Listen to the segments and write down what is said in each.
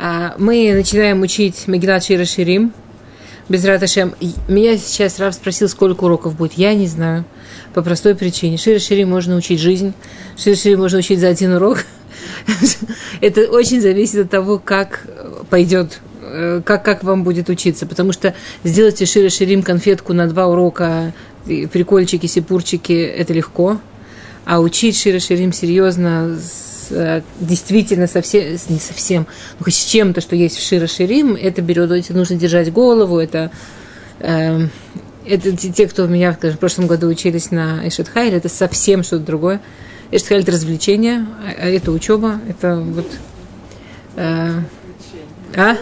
А, мы начинаем учить Мегилат Шира Ширим. Без Раташем. Меня сейчас Рав спросил, сколько уроков будет. Я не знаю. По простой причине. Шира Ширим можно учить жизнь. Шира Ширим можно учить за один урок. Это очень зависит от того, как пойдет э, как, как вам будет учиться. Потому что сделать Шира Ширим конфетку на два урока, прикольчики, сипурчики, это легко. А учить Шира Ширим серьезно Э, действительно совсем, не совсем, ну, хоть с чем-то, что есть в Шира Ширим, это берет, это нужно держать голову, это, э, это те, кто у меня скажем, в прошлом году учились на Эшетхайль, это совсем что-то другое. Эшетхайль – это развлечение, а, а это учеба, это вот... Э, а?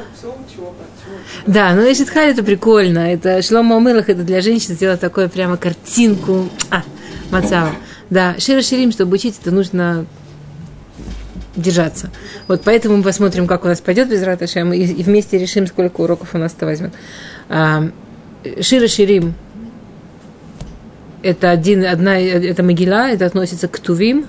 Да, но Эшетхайль – это прикольно, это Шлома Мылах, это для женщин сделать такую прямо картинку, а, Мацава. Да, Шира Ширим, чтобы учить, это нужно держаться. Вот поэтому мы посмотрим, как у нас пойдет без Раташем, и, и вместе решим, сколько уроков у нас это возьмет. А, Шира Ширим это один, одна, это Могила, это относится к Тувим.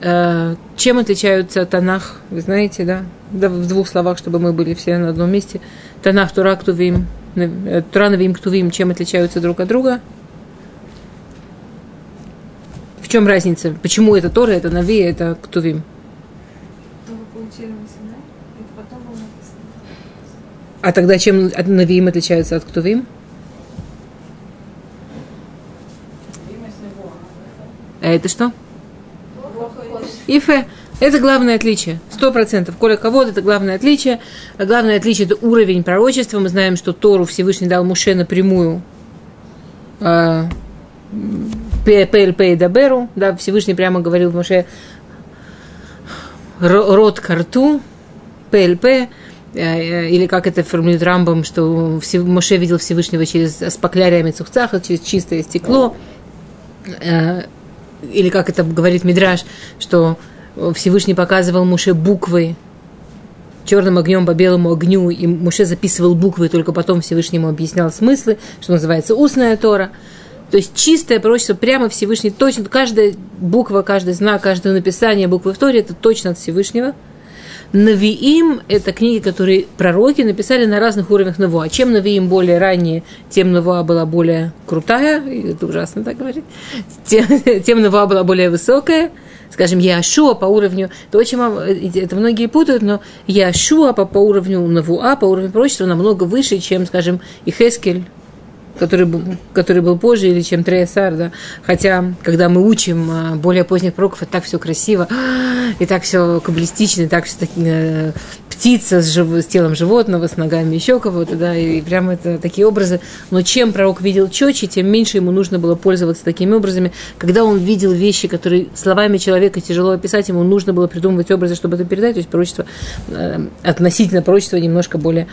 А, чем отличаются Танах, вы знаете, да? да? В двух словах, чтобы мы были все на одном месте. Танах, Тура, Ктувим, э, Тура, Ктувим, чем отличаются друг от друга? В чем разница? Почему это Тора, это Нави, это Ктувим? А тогда чем Навиим отличаются от Ктувим? А это что? Ифе. Это главное отличие. Сто процентов. Коля кого это главное отличие. А главное отличие – это уровень пророчества. Мы знаем, что Тору Всевышний дал Муше напрямую. ПЛП и Даберу. Да, Всевышний прямо говорил Муше рот к рту, ПЛП, или как это формулирует Рамбом, что Моше видел Всевышнего через спакляриями цухцаха, через чистое стекло, э, или как это говорит Мидраш, что Всевышний показывал Моше буквы черным огнем по белому огню, и Муше записывал буквы, только потом Всевышнему объяснял смыслы, что называется устная Тора – то есть чистое пророчество прямо Всевышний, точно, каждая буква, каждый знак, каждое написание буквы в Торе, это точно от Всевышнего. Навиим – это книги, которые пророки написали на разных уровнях Навуа. Чем Навиим более ранние, тем Навуа была более крутая, это ужасно так говорить, тем, тем Навуа была более высокая. Скажем, Яшуа по уровню, это очень это многие путают, но Яшуа по, по уровню Навуа, по уровню пророчества намного выше, чем, скажем, Ихескель, который, был, который был позже, или чем Треясар, да. Хотя, когда мы учим а, более поздних пророков, это так все красиво, и так все каббалистично, и так все таки, э, птица с, жив, с телом животного, с ногами еще кого-то, да, и прямо это такие образы. Но чем пророк видел четче, тем меньше ему нужно было пользоваться такими образами. Когда он видел вещи, которые словами человека тяжело описать, ему нужно было придумывать образы, чтобы это передать, то есть пророчество, э, относительно пророчества немножко более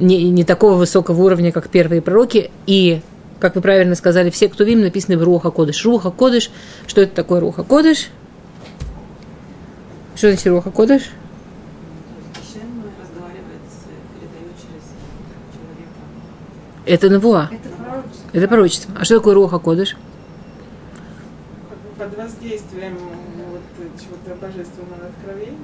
не, не такого высокого уровня, как первые пророки, и, как вы правильно сказали, все, кто вим, написаны в Руха Кодыш. Руха Кодыш, что это такое Руха Кодыш? Что значит Руха Кодыш? Это Навуа. Это пророчество. Это пророчество. А что такое Руха Кодыш? Под воздействием вот, чего-то божественного откровения.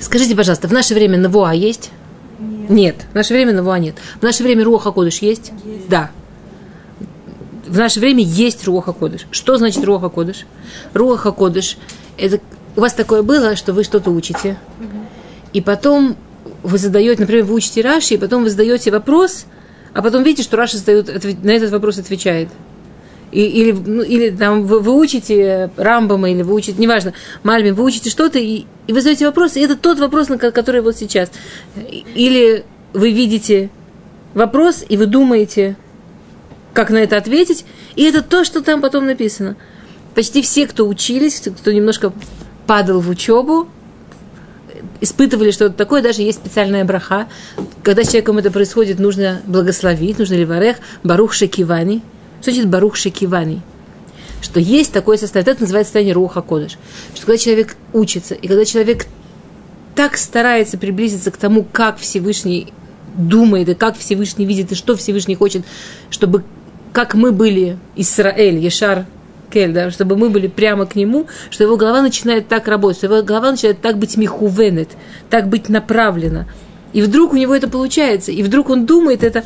Скажите, пожалуйста, в наше время Навуа есть? Нет. нет. В наше время Навуа нет. В наше время Руаха Кодыш есть? есть? Да. В наше время есть Руаха Кодыш. Что значит Руаха Кодыш? Руаха Кодыш – это у вас такое было, что вы что-то учите, угу. и потом вы задаете, например, вы учите Раши, и потом вы задаете вопрос, а потом видите, что Раши задает, на этот вопрос отвечает – и, или, ну, или там вы, вы учите Рамбама, или вы учите, неважно, Мальбим, вы учите что-то, и, и вы задаете вопрос, и это тот вопрос, на который вот сейчас. Или вы видите вопрос, и вы думаете, как на это ответить, и это то, что там потом написано. Почти все, кто учились, кто немножко падал в учебу, испытывали что-то такое, даже есть специальная браха. Когда с человеком это происходит, нужно благословить, нужно ли варех, барух шекивани – что значит Барух Шекивани? Что есть такое состояние, это называется состояние Руха Кодыш. Что когда человек учится, и когда человек так старается приблизиться к тому, как Всевышний думает, и как Всевышний видит, и что Всевышний хочет, чтобы как мы были Исраэль, Ешар, листакель, да, чтобы мы были прямо к нему, что его голова начинает так работать, что его голова начинает так быть михувенет, так быть направлена. И вдруг у него это получается, и вдруг он думает, это,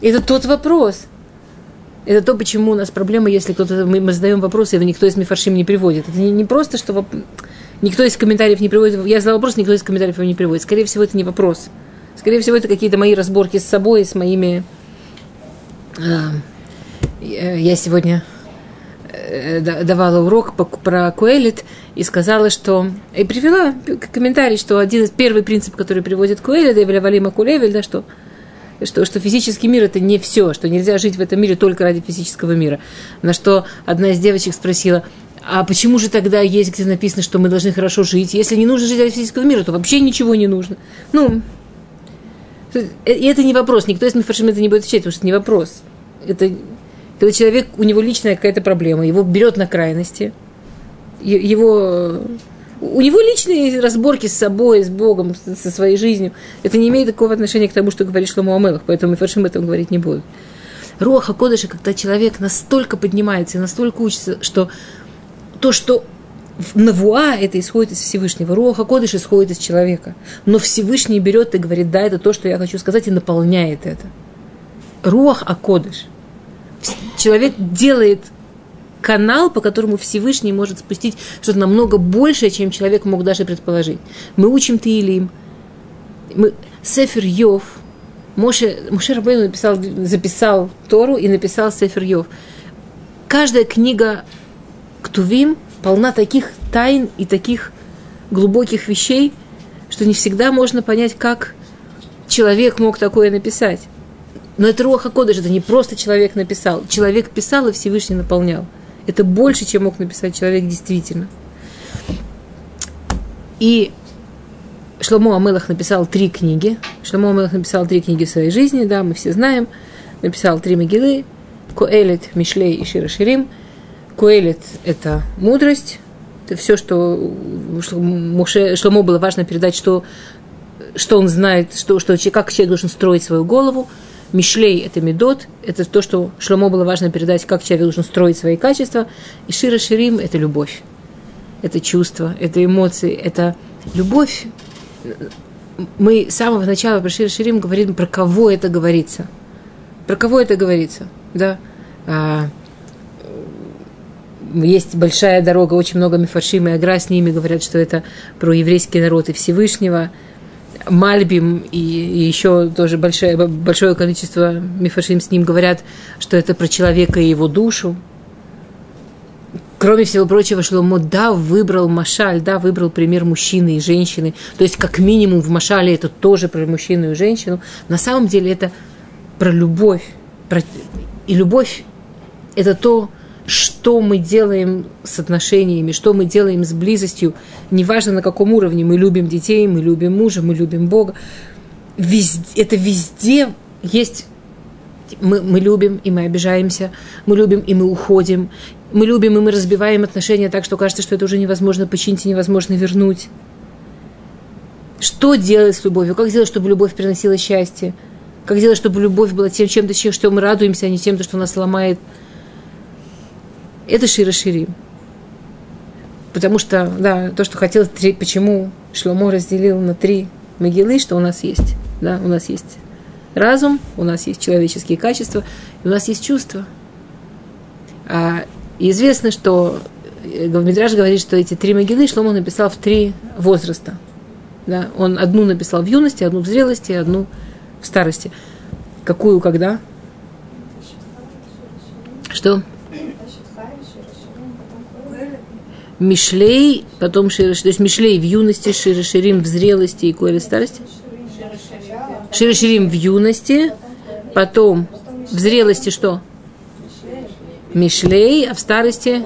это тот вопрос. Это то, почему у нас проблема, если кто-то, мы, мы задаем вопросы, его никто из мифаршим не приводит. Это не, не просто, что воп... никто из комментариев не приводит. Я задал вопрос, никто из комментариев его не приводит. Скорее всего, это не вопрос. Скорее всего, это какие-то мои разборки с собой, с моими... А, я сегодня э, давала урок про Куэлит и сказала, что... И привела комментарий, что один из первый принцип, который приводит Куэлит, Эвеля Валима Кулевель, да, что что, что физический мир это не все, что нельзя жить в этом мире только ради физического мира. На что одна из девочек спросила, а почему же тогда есть, где написано, что мы должны хорошо жить? Если не нужно жить ради физического мира, то вообще ничего не нужно. Ну, и это не вопрос, никто из Мифаршим это не будет отвечать, потому что это не вопрос. Это когда человек, у него личная какая-то проблема, его берет на крайности, его у него личные разборки с собой, с Богом, со своей жизнью. Это не имеет такого отношения к тому, что говорит Шломо Амелах, поэтому Мифаршим этом говорить не будут. Роха Кодыша, когда человек настолько поднимается настолько учится, что то, что Навуа это исходит из Всевышнего. Руаха Кодыш исходит из человека. Но Всевышний берет и говорит, да, это то, что я хочу сказать, и наполняет это. Руах Акодыш. Человек делает канал, по которому Всевышний может спустить что-то намного большее, чем человек мог даже предположить. Мы учим Таилим. Мы... Сефер Йов. Моше, Моше Рабейну написал, записал Тору и написал Сефер Йов. Каждая книга Ктувим – полна таких тайн и таких глубоких вещей, что не всегда можно понять, как человек мог такое написать. Но это Руаха Кодыш, это не просто человек написал. Человек писал, и Всевышний наполнял. Это больше, чем мог написать человек действительно. И Шломо Амелах написал три книги. Шломо Амелах написал три книги в своей жизни, да, мы все знаем. Написал три могилы. Коэлит, Мишлей и Широширим. Куэлит – это мудрость, это все, что, ему было важно передать, что, что он знает, что, что, как человек должен строить свою голову. Мишлей – это медот, это то, что Шломо было важно передать, как человек должен строить свои качества. И Шира Ширим – это любовь, это чувство, это эмоции, это любовь. Мы с самого начала про Шира Ширим говорим, про кого это говорится. Про кого это говорится, да? А, есть большая дорога, очень много мифаршим и агра с ними говорят, что это про еврейский народ и Всевышнего. Мальбим и, еще тоже большое, большое количество мифаршим с ним говорят, что это про человека и его душу. Кроме всего прочего, Шломо, да, выбрал Машаль, да, выбрал пример мужчины и женщины. То есть, как минимум, в Машале это тоже про мужчину и женщину. На самом деле это про любовь. Про... И любовь – это то, что мы делаем с отношениями, что мы делаем с близостью, неважно на каком уровне, мы любим детей, мы любим мужа, мы любим Бога, везде, это везде есть мы, мы любим, и мы обижаемся, мы любим, и мы уходим, мы любим, и мы разбиваем отношения так, что кажется, что это уже невозможно починить и невозможно вернуть. Что делать с любовью? Как сделать, чтобы любовь приносила счастье? Как сделать, чтобы любовь была тем чем-то, что мы радуемся, а не тем, что нас ломает – это Шира Ширим. Потому что, да, то, что хотел, почему Шломо разделил на три могилы, что у нас есть. Да, у нас есть разум, у нас есть человеческие качества, и у нас есть чувства. А, известно, что э, Гавмидраж говорит, что эти три могилы Шломо написал в три возраста. Да, он одну написал в юности, одну в зрелости, одну в старости. Какую, когда? Что? Мишлей, потом Широширим. То есть Мишлей в юности, Широширим в зрелости и Коэль в старости. Широширим в юности, потом в зрелости что? Мишлей, а в старости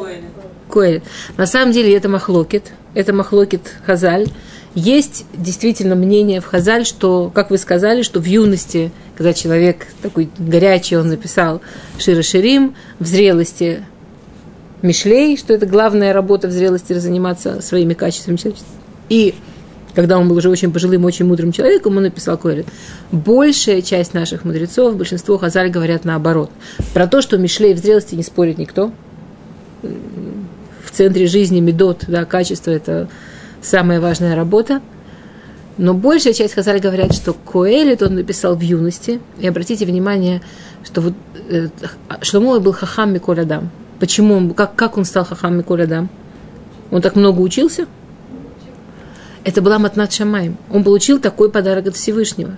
Коэль. На самом деле это махлокет, это махлокет Хазаль. Есть действительно мнение в Хазаль, что, как вы сказали, что в юности, когда человек такой горячий, он написал Широширим, в зрелости Мишлей, что это главная работа в зрелости заниматься своими качествами человечества. И когда он был уже очень пожилым, очень мудрым человеком, он написал Койрит. Большая часть наших мудрецов, большинство Хазаль говорят наоборот. Про то, что Мишлей в зрелости не спорит никто. в центре жизни медот, да, качество – это самая важная работа. Но большая часть Хазаль говорят, что Коэлит он написал в юности. И обратите внимание, что вот э, Шломо был хахам Миколь Адам. Почему он, как, как он стал хахам Миколь Адам? Он так много учился? Это была Матнат Шамаем. Он получил такой подарок от Всевышнего.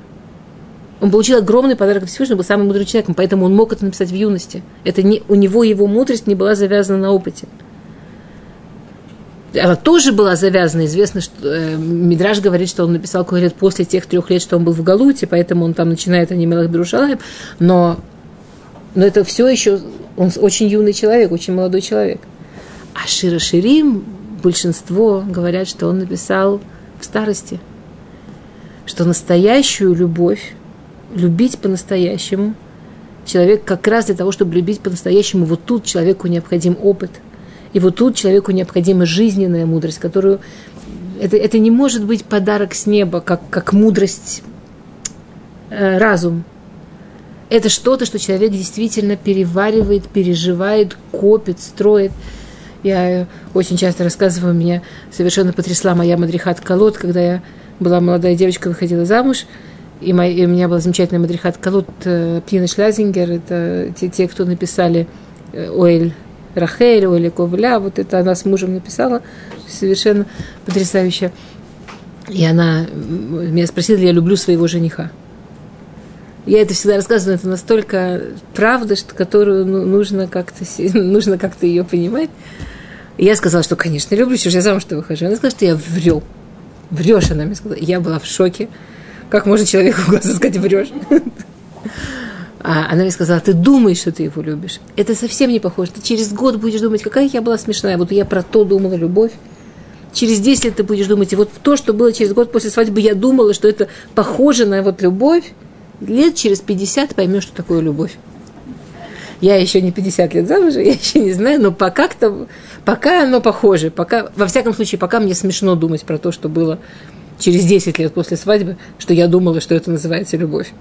Он получил огромный подарок от Всевышнего, был самым мудрым человеком, поэтому он мог это написать в юности. Это не, у него его мудрость не была завязана на опыте она тоже была завязана. Известно, что э, Мидраж говорит, что он написал Куэлет после тех трех лет, что он был в Галуте, поэтому он там начинает Анимелах Берушалаем. Но, но это все еще, он очень юный человек, очень молодой человек. А Шира Ширим, большинство говорят, что он написал в старости. Что настоящую любовь, любить по-настоящему, человек как раз для того, чтобы любить по-настоящему, вот тут человеку необходим опыт – и вот тут человеку необходима жизненная мудрость, которую... Это, это не может быть подарок с неба, как, как мудрость, э, разум. Это что-то, что человек действительно переваривает, переживает, копит, строит. Я очень часто рассказываю, меня совершенно потрясла моя мадрихат Колод, когда я была молодая девочка, выходила замуж, и, моя, и у меня была замечательная мадрихат Колод э, Пина Шлязингер, это те, те, кто написали э, Оэль Рахель или Ковля, вот это она с мужем написала, совершенно потрясающе. И она меня спросила, я люблю своего жениха. Я это всегда рассказываю, это настолько правда, что, которую ну, нужно как-то нужно как-то ее понимать. Я сказала, что, конечно, люблю, что я замуж-то выхожу. Она сказала, что я врю. Врешь, она мне сказала. Я была в шоке. Как можно человеку в глаза сказать, врешь? А она мне сказала, ты думаешь, что ты его любишь. Это совсем не похоже. Ты через год будешь думать, какая я была смешная. Вот я про то думала, любовь. Через 10 лет ты будешь думать, и вот то, что было через год после свадьбы, я думала, что это похоже на вот любовь. Лет через 50 поймешь, что такое любовь. Я еще не 50 лет замужем, я еще не знаю, но пока, -то, пока оно похоже. Пока, во всяком случае, пока мне смешно думать про то, что было через 10 лет после свадьбы, что я думала, что это называется любовь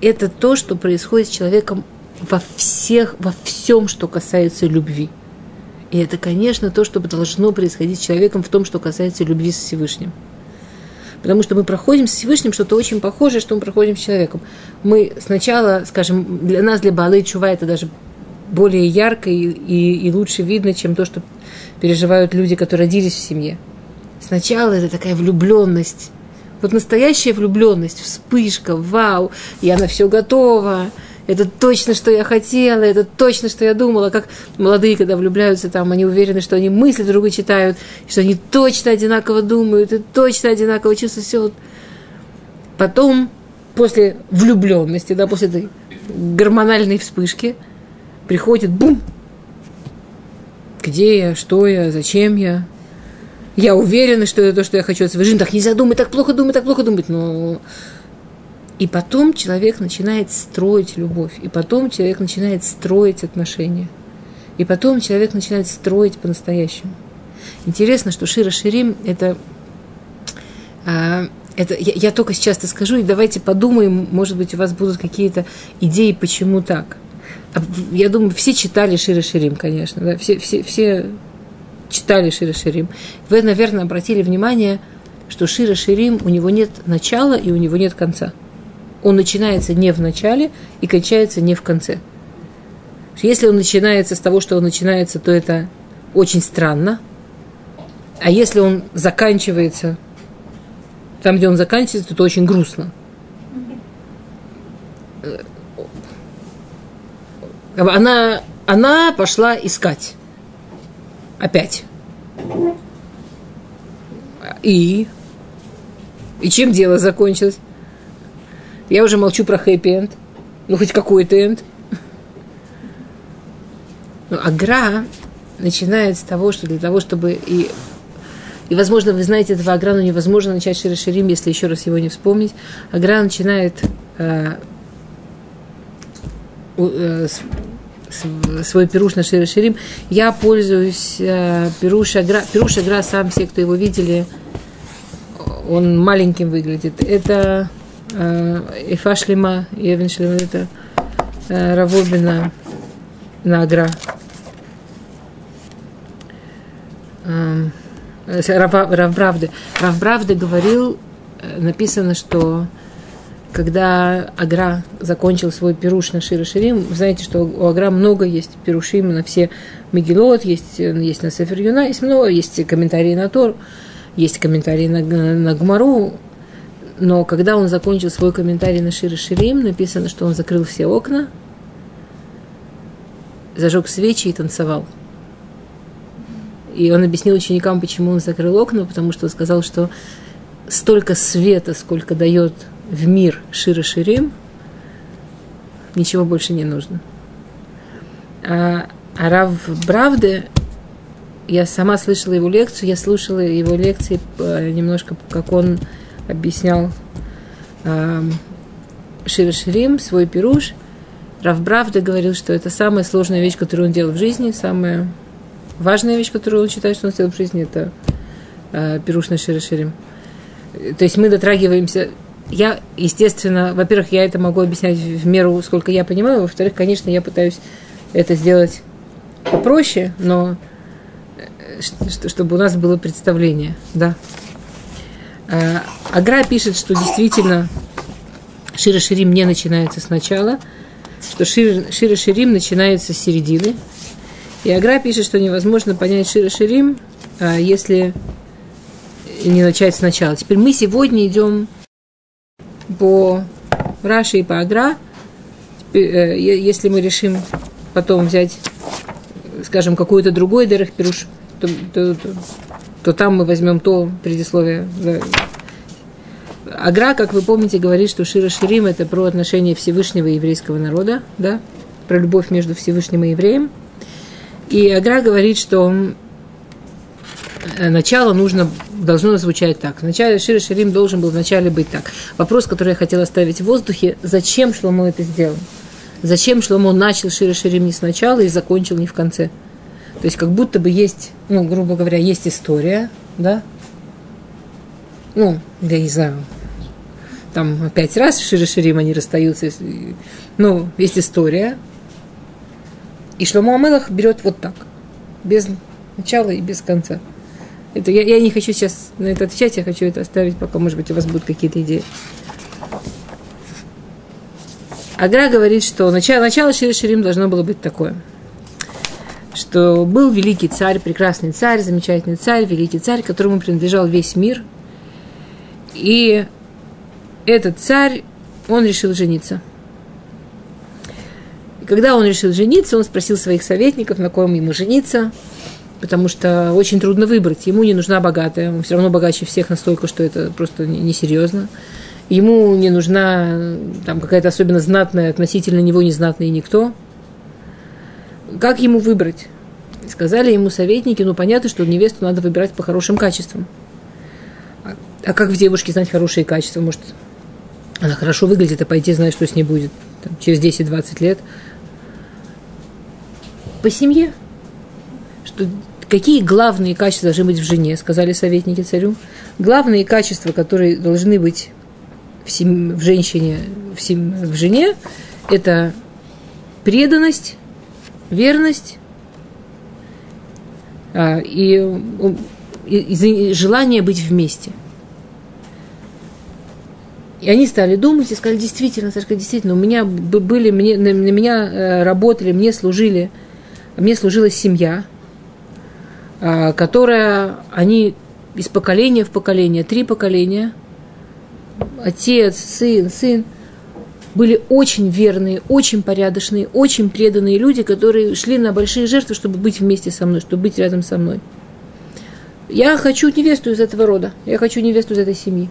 это то, что происходит с человеком во всех, во всем, что касается любви. И это, конечно, то, что должно происходить с человеком в том, что касается любви с Всевышним. Потому что мы проходим с Всевышним что-то очень похожее, что мы проходим с человеком. Мы сначала, скажем, для нас, для Балы Чува, это даже более ярко и, и, и лучше видно, чем то, что переживают люди, которые родились в семье. Сначала это такая влюбленность, вот настоящая влюбленность, вспышка, вау, я на все готова, это точно, что я хотела, это точно, что я думала, как молодые, когда влюбляются, там, они уверены, что они мысли друг читают, что они точно одинаково думают, и точно одинаково чувствуют, все. Потом, после влюбленности, да, после этой гормональной вспышки, приходит бум, где я, что я, зачем я, я уверена, что это то, что я хочу от своей жизни. Так нельзя думать, так плохо думать, так плохо думать. Но... И потом человек начинает строить любовь. И потом человек начинает строить отношения. И потом человек начинает строить по-настоящему. Интересно, что Шира Ширим – это а, это я, я только сейчас это скажу, и давайте подумаем, может быть, у вас будут какие-то идеи, почему так. А, я думаю, все читали Шира Ширим, конечно, да? все, все, все читали Шира Ширим, вы, наверное, обратили внимание, что Шира Ширим у него нет начала и у него нет конца. Он начинается не в начале и кончается не в конце. Если он начинается с того, что он начинается, то это очень странно. А если он заканчивается там, где он заканчивается, то это очень грустно. Она, она пошла искать опять. И? И чем дело закончилось? Я уже молчу про хэппи-энд. Ну, хоть какой-то энд. Ну, агра начинает с того, что для того, чтобы и и, возможно, вы знаете этого Агра, но невозможно начать Шира Ширим, если еще раз его не вспомнить. Агра начинает э, э, свой пируш на Шире Ширим. Я пользуюсь э, пируш Агра. Пируш Агра, сам все, кто его видели, он маленьким выглядит. Это Э, Ифа Шлема, Евен Шлема, это э, Равобина Награ. Эм, Равбравды. Равбравды говорил, э, написано, что когда Агра закончил свой пируш на Шира Ширим, вы знаете, что у Агра много есть пирушим на все Мегилот, есть, есть на Сефер Юна, есть много, есть комментарии на Тор, есть комментарии на, на, на Гмару, но когда он закончил свой комментарий на Шира Ширим, написано, что он закрыл все окна, зажег свечи и танцевал. И он объяснил ученикам, почему он закрыл окна, потому что он сказал, что столько света, сколько дает в мир Шира Ширим, ничего больше не нужно. А, а Рав Бравде, я сама слышала его лекцию, я слушала его лекции э, немножко, как он объяснял э, Шира Ширим, свой пируш. Рав Бравде говорил, что это самая сложная вещь, которую он делал в жизни, самая важная вещь, которую он считает, что он сделал в жизни, это э, пируш на Шира Ширим. То есть мы дотрагиваемся я, естественно, во-первых, я это могу объяснять в меру, сколько я понимаю, во-вторых, конечно, я пытаюсь это сделать попроще, но э, чтобы у нас было представление, да. А, Агра пишет, что действительно Шира Ширим не начинается сначала, что Шира, Ширим начинается с середины. И Агра пишет, что невозможно понять Шира Ширим, а, если не начать сначала. Теперь мы сегодня идем по Раши и по Агра, э, если мы решим потом взять, скажем, какой-то другой Дерех Пируш, то, то, то, то там мы возьмем то предисловие. Агра, как вы помните, говорит, что Шира Ширим – это про отношение Всевышнего и еврейского народа, да, про любовь между Всевышним и евреем. И Агра говорит, что Э, начало нужно, должно звучать так. Вначале Шира Ширим должен был вначале быть так. Вопрос, который я хотела оставить в воздухе, зачем Шломо это сделал? Зачем Шломо начал Шира Ширим не сначала и закончил не в конце? То есть как будто бы есть, ну, грубо говоря, есть история, да? Ну, я не знаю, там пять раз в Шира Ширим они расстаются. Ну, есть история. И Шломо Амелах берет вот так, без начала и без конца. Это, я, я не хочу сейчас на это отвечать, я хочу это оставить, пока, может быть, у вас будут какие-то идеи. Агра говорит, что начало, начало Шири Ширим должно было быть такое, что был великий царь, прекрасный царь, замечательный царь, великий царь, которому принадлежал весь мир. И этот царь, он решил жениться. И когда он решил жениться, он спросил своих советников, на ком ему жениться – потому что очень трудно выбрать. Ему не нужна богатая, он все равно богаче всех настолько, что это просто несерьезно. Ему не нужна там какая-то особенно знатная, относительно него незнатная никто. Как ему выбрать? Сказали ему советники, ну понятно, что невесту надо выбирать по хорошим качествам. А, а как в девушке знать хорошие качества? Может, она хорошо выглядит, а пойти знать, что с ней будет там, через 10-20 лет. По семье что какие главные качества должны быть в жене, сказали советники царю. Главные качества, которые должны быть в, сем... в женщине, в, сем... в жене, это преданность, верность а, и, и, и желание быть вместе. И они стали думать и сказали, действительно, Сашка, действительно, у меня были, мне, на, на меня э, работали, мне служили, мне служила семья – а, которая они из поколения в поколение, три поколения, отец, сын, сын, были очень верные, очень порядочные, очень преданные люди, которые шли на большие жертвы, чтобы быть вместе со мной, чтобы быть рядом со мной. Я хочу невесту из этого рода, я хочу невесту из этой семьи.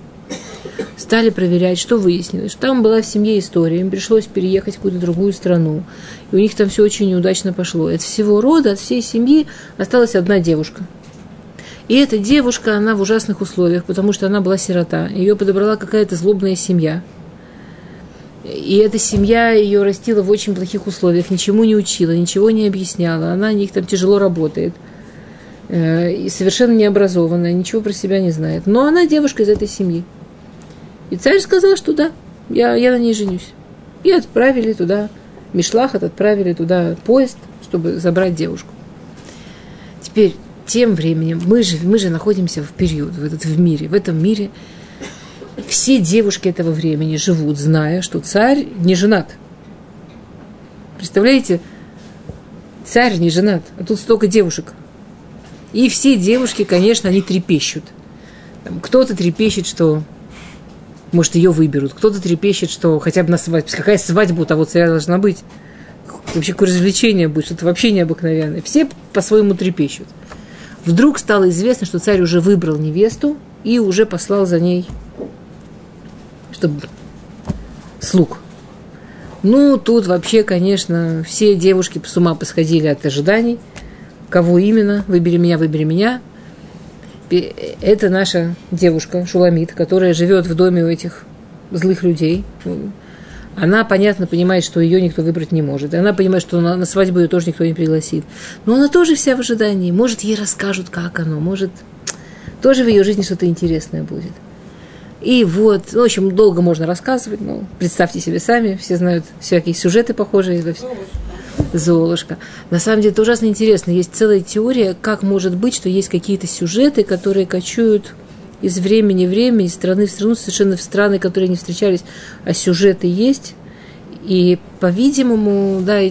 Стали проверять, что выяснилось, что там была в семье история, им пришлось переехать в какую-то другую страну, и у них там все очень неудачно пошло. От всего рода, от всей семьи осталась одна девушка. И эта девушка, она в ужасных условиях, потому что она была сирота. Ее подобрала какая-то злобная семья. И эта семья ее растила в очень плохих условиях, ничему не учила, ничего не объясняла. Она о них там тяжело работает. Э, и совершенно необразованная, ничего про себя не знает. Но она девушка из этой семьи. И царь сказал, что да, я, я на ней женюсь. И отправили туда, Мишлахат отправили туда поезд, чтобы забрать девушку. Теперь, тем временем мы же, мы же находимся в период, в, этот, в мире. В этом мире все девушки этого времени живут, зная, что царь не женат. Представляете, царь не женат, а тут столько девушек. И все девушки, конечно, они трепещут. Кто-то трепещет, что может, ее выберут. Кто-то трепещет, что хотя бы на свадьбе. Какая свадьба у того царя должна быть? Вообще, какое развлечение будет? Что-то вообще необыкновенное. Все по-своему трепещут. Вдруг стало известно, что царь уже выбрал невесту и уже послал за ней, чтобы слуг. Ну, тут вообще, конечно, все девушки с ума посходили от ожиданий. Кого именно? Выбери меня, выбери меня. Это наша девушка Шуламит, которая живет в доме у этих злых людей. Она, понятно, понимает, что ее никто выбрать не может. И она понимает, что на, на свадьбу ее тоже никто не пригласит. Но она тоже вся в ожидании. Может, ей расскажут, как оно. Может, тоже в ее жизни что-то интересное будет. И вот, ну, в общем, долго можно рассказывать, но представьте себе сами, все знают всякие сюжеты похожие. Золушка. На самом деле это ужасно интересно. Есть целая теория, как может быть, что есть какие-то сюжеты, которые кочуют из времени в время, из страны в страну, совершенно в страны, которые не встречались, а сюжеты есть. И, по-видимому, да,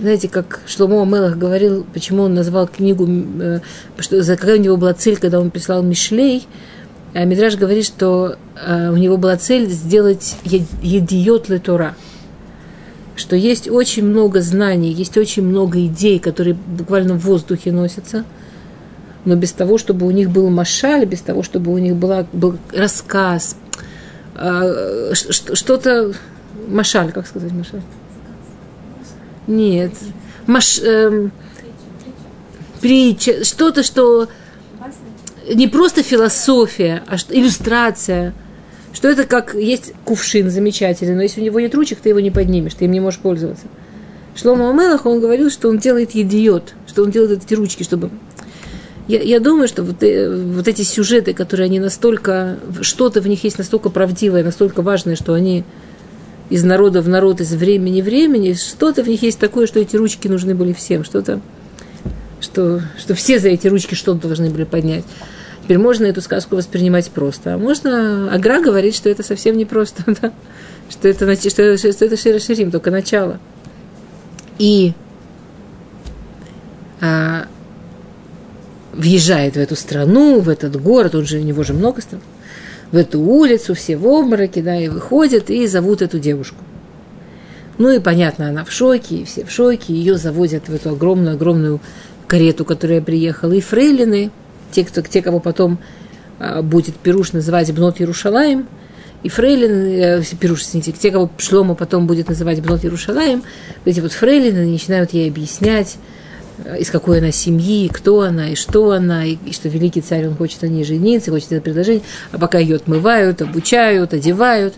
знаете, как Шломо Мелах говорил, почему он назвал книгу, э, что, за какая у него была цель, когда он прислал Мишлей, Мидраж говорит, что э, у него была цель сделать едиот ле что есть очень много знаний, есть очень много идей, которые буквально в воздухе носятся – но без того, чтобы у них был машаль, без того, чтобы у них была, был рассказ, а, что-то... Машаль, как сказать машаль? Нет. Маш, эм, притча, что-то, что не просто философия, а что, иллюстрация, что это как есть кувшин замечательный, но если у него нет ручек, ты его не поднимешь, ты им не можешь пользоваться. Шлома Амелах, он говорил, что он делает идиот, что он делает эти ручки, чтобы я, я думаю, что вот, э, вот эти сюжеты, которые они настолько, что-то в них есть настолько правдивое, настолько важное, что они из народа в народ, из времени в времени, что-то в них есть такое, что эти ручки нужны были всем, что-то, что, что все за эти ручки что-то должны были поднять. Теперь можно эту сказку воспринимать просто, а можно... Агра говорит, что это совсем не просто, да? что это, что что это Шира Ширим, только начало. И а, въезжает в эту страну, в этот город, он же, у него же много стран, в эту улицу, все в обмороке, да, и выходят, и зовут эту девушку. Ну и понятно, она в шоке, и все в шоке, ее завозят в эту огромную-огромную карету, которая приехала, и фрейлины, те, кто, те кого потом а, будет Пируш называть Бнот Ярушалаем, и фрейлины, э, Пируш, извините, те, кого Шлома потом будет называть Бнот Ярушалаем, эти вот фрейлины начинают ей объяснять, Э, из какой она семьи, кто она, и что она, и, и что великий царь, он хочет на ней жениться, хочет это предложение, а пока ее отмывают, обучают, одевают,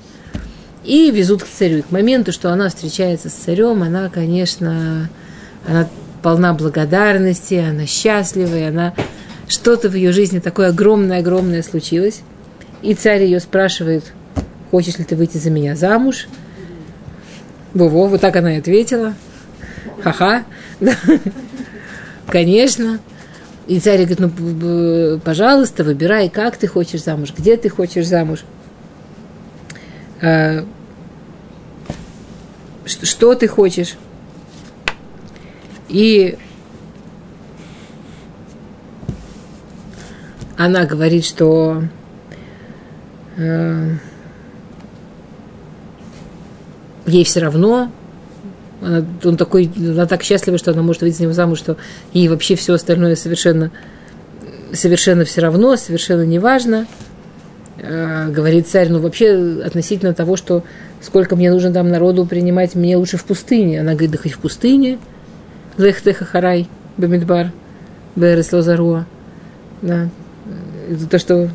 и везут к царю. И к моменту, что она встречается с царем, она, конечно, она полна благодарности, она счастлива, и она что-то в ее жизни такое огромное-огромное случилось. И царь ее спрашивает, хочешь ли ты выйти за меня замуж? Во-во, вот так она и ответила. Ха-ха. Конечно. И царь говорит, ну, пожалуйста, выбирай, как ты хочешь замуж, где ты хочешь замуж. А, что ты хочешь. И она говорит, что э, ей все равно, она, он такой, она так счастлива, что она может выйти за него замуж, что ей вообще все остальное совершенно, совершенно все равно, совершенно не важно. А, говорит царь, ну вообще относительно того, что сколько мне нужно там народу принимать, мне лучше в пустыне. Она говорит, да хоть в пустыне. Лехтеха харай, бамидбар, берес лозаруа. Да. То, что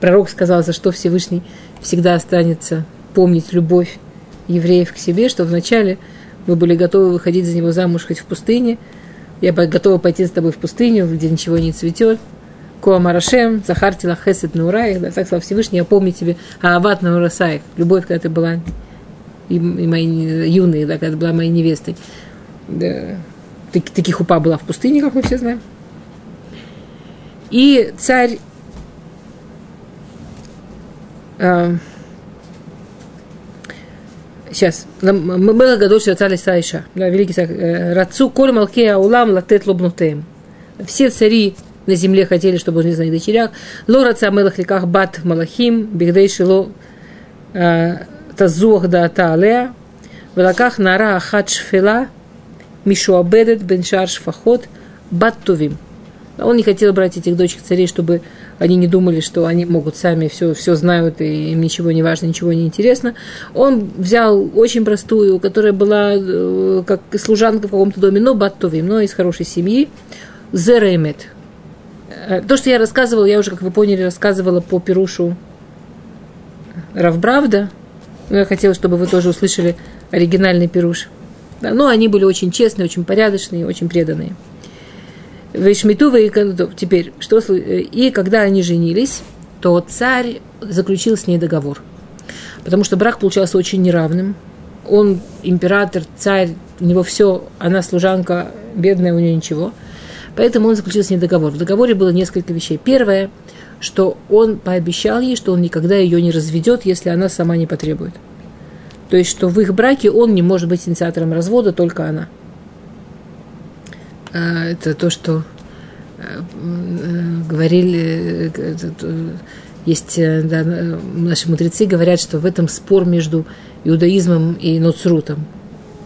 пророк сказал, за что Всевышний всегда останется помнить любовь евреев к себе, что вначале мы были готовы выходить за него замуж хоть в пустыне. Я готова пойти с тобой в пустыню, где ничего не цветет. Куамарашем, Захарти Лахесет Нурай, да, так сказал Всевышний, я помню тебе Аават Нурасаев, любовь, когда ты была и, и мои юные, да, когда ты была моей невестой. Да. Так, таких упа была в пустыне, как мы все знаем. И царь э, сейчас, было году, что царь Исаиша, да, великий царь, э, Рацу коль малкея улам латет лобнутем. Все цари на земле хотели, чтобы он не знал дочерях. Лораца мелах ликах бат малахим, бигдей шило э, тазуах да таалеа, велаках нара ахат шфела, мишуабедет бен шар шфахот, бат тувим. Он не хотел брать этих дочек царей, чтобы они не думали, что они могут сами все, все знают, и им ничего не важно, ничего не интересно. Он взял очень простую, которая была э, как служанка в каком-то доме, но баттовим, но из хорошей семьи, зеремет. Э, то, что я рассказывала, я уже, как вы поняли, рассказывала по Перушу Равбравда, но я хотела, чтобы вы тоже услышали оригинальный Перуш. Но они были очень честные, очень порядочные, очень преданные. Вейшмиту и теперь, что, и когда они женились, то царь заключил с ней договор. Потому что брак получался очень неравным. Он император, царь, у него все, она служанка, бедная, у нее ничего. Поэтому он заключил с ней договор. В договоре было несколько вещей. Первое, что он пообещал ей, что он никогда ее не разведет, если она сама не потребует. То есть, что в их браке он не может быть инициатором развода, только она. А, это то, что э, говорили, э, есть, э, да, наши мудрецы говорят, что в этом спор между иудаизмом и ноцрутом.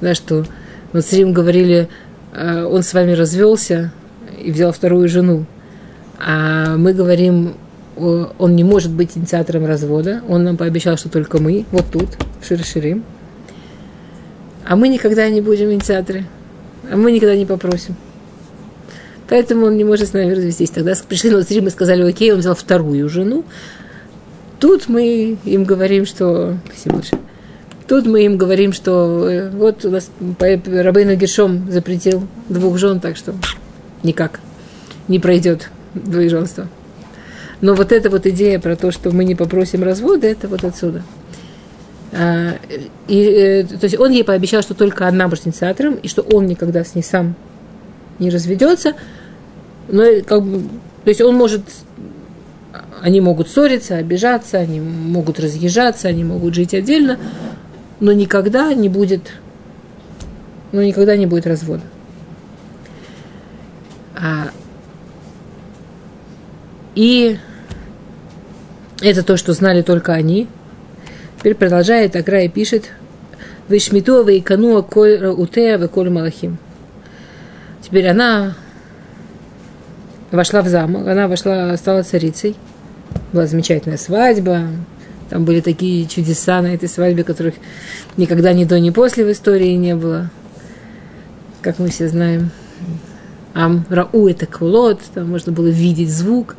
Да, что ноцрим говорили, он с вами развелся и взял вторую жену. А мы говорим, он не может быть инициатором развода. Он нам пообещал, что только мы, вот тут, в Широширим. А мы никогда не будем инициаторы. А мы никогда не попросим. Поэтому он не может с нами развестись. Тогда пришли на и сказали, окей, он взял вторую жену. Тут мы им говорим, что... Тут мы им говорим, что э, вот у нас Рабейна Гершом запретил двух жен, так что никак не пройдет двоеженство. Но вот эта вот идея про то, что мы не попросим развода, это вот отсюда. А, и, э, то есть он ей пообещал, что только одна будет инициатором, и что он никогда с ней сам не разведется. Но как бы, то есть он может, они могут ссориться, обижаться, они могут разъезжаться, они могут жить отдельно, но никогда не будет, но никогда не будет развода. А, и это то, что знали только они. Теперь продолжает Агра и пишет Вишмиту вейкану коль утея коль малахим. Теперь она вошла в замок, она вошла, стала царицей. Была замечательная свадьба. Там были такие чудеса на этой свадьбе, которых никогда ни до, ни после в истории не было. Как мы все знаем. Ам Рау это кулот, там можно было видеть звук,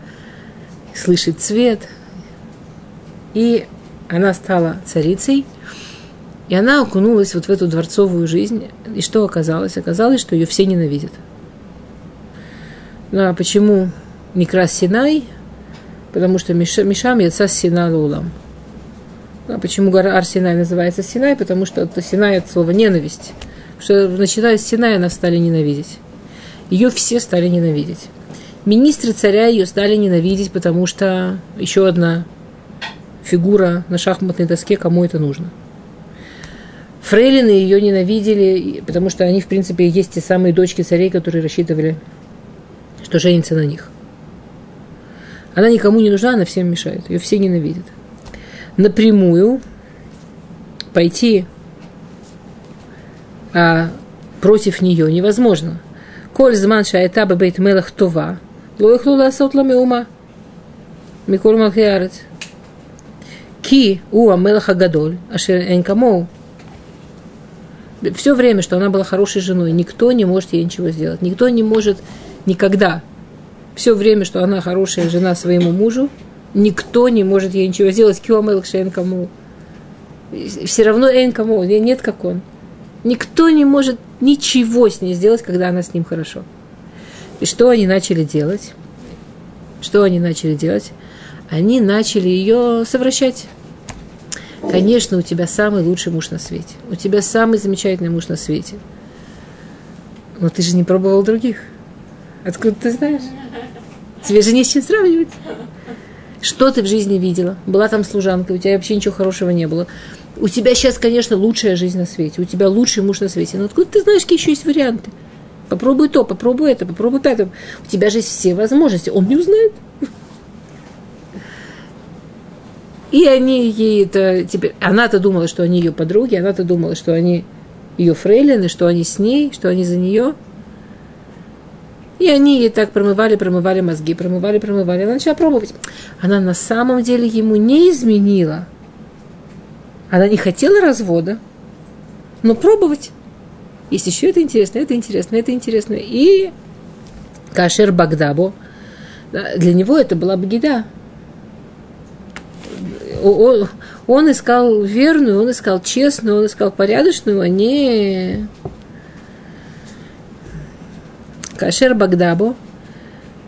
слышать цвет. И она стала царицей, и она окунулась вот в эту дворцовую жизнь. И что оказалось? Оказалось, что ее все ненавидят. Ну, а почему Микрас Синай? Потому что Мишам яца Сина Лулам. Ну, а почему гора Арсинай называется Синай? Потому что это Синай от слова ненависть. Что начиная с Синая она стали ненавидеть. Ее все стали ненавидеть. Министры царя ее стали ненавидеть, потому что еще одна фигура на шахматной доске, кому это нужно. Фрейлины ее ненавидели, потому что они, в принципе, есть те самые дочки царей, которые рассчитывали что женится на них. Она никому не нужна, она всем мешает. Ее все ненавидят. Напрямую пойти а, против нее невозможно. Коль зман шаэтаба бейт мелах това, лоихлу ласот ума. Микол махиарец. Ки уа мелаха гадоль, ашер энкамоу. Все время, что она была хорошей женой, никто не может ей ничего сделать. Никто не может никогда, все время, что она хорошая жена своему мужу, никто не может ей ничего сделать. Киомел кому. Все равно Эн кому, нет как он. Никто не может ничего с ней сделать, когда она с ним хорошо. И что они начали делать? Что они начали делать? Они начали ее совращать. Конечно, у тебя самый лучший муж на свете. У тебя самый замечательный муж на свете. Но ты же не пробовал других. Откуда ты знаешь? Тебе же не с чем сравнивать. Что ты в жизни видела? Была там служанка, у тебя вообще ничего хорошего не было. У тебя сейчас, конечно, лучшая жизнь на свете, у тебя лучший муж на свете. Но откуда ты знаешь, какие еще есть варианты? Попробуй то, попробуй это, попробуй это. У тебя же есть все возможности. Он не узнает. И они ей это теперь... Она-то думала, что они ее подруги, она-то думала, что они ее фрейлины, что они с ней, что они за нее. И они ей так промывали, промывали мозги, промывали, промывали. Она начала пробовать. Она на самом деле ему не изменила. Она не хотела развода, но пробовать. Есть еще это интересно, это интересно, это интересно. И Кашер Багдабо, для него это была бгида. Он, искал верную, он искал честную, он искал порядочную, а не Кашер Багдабо,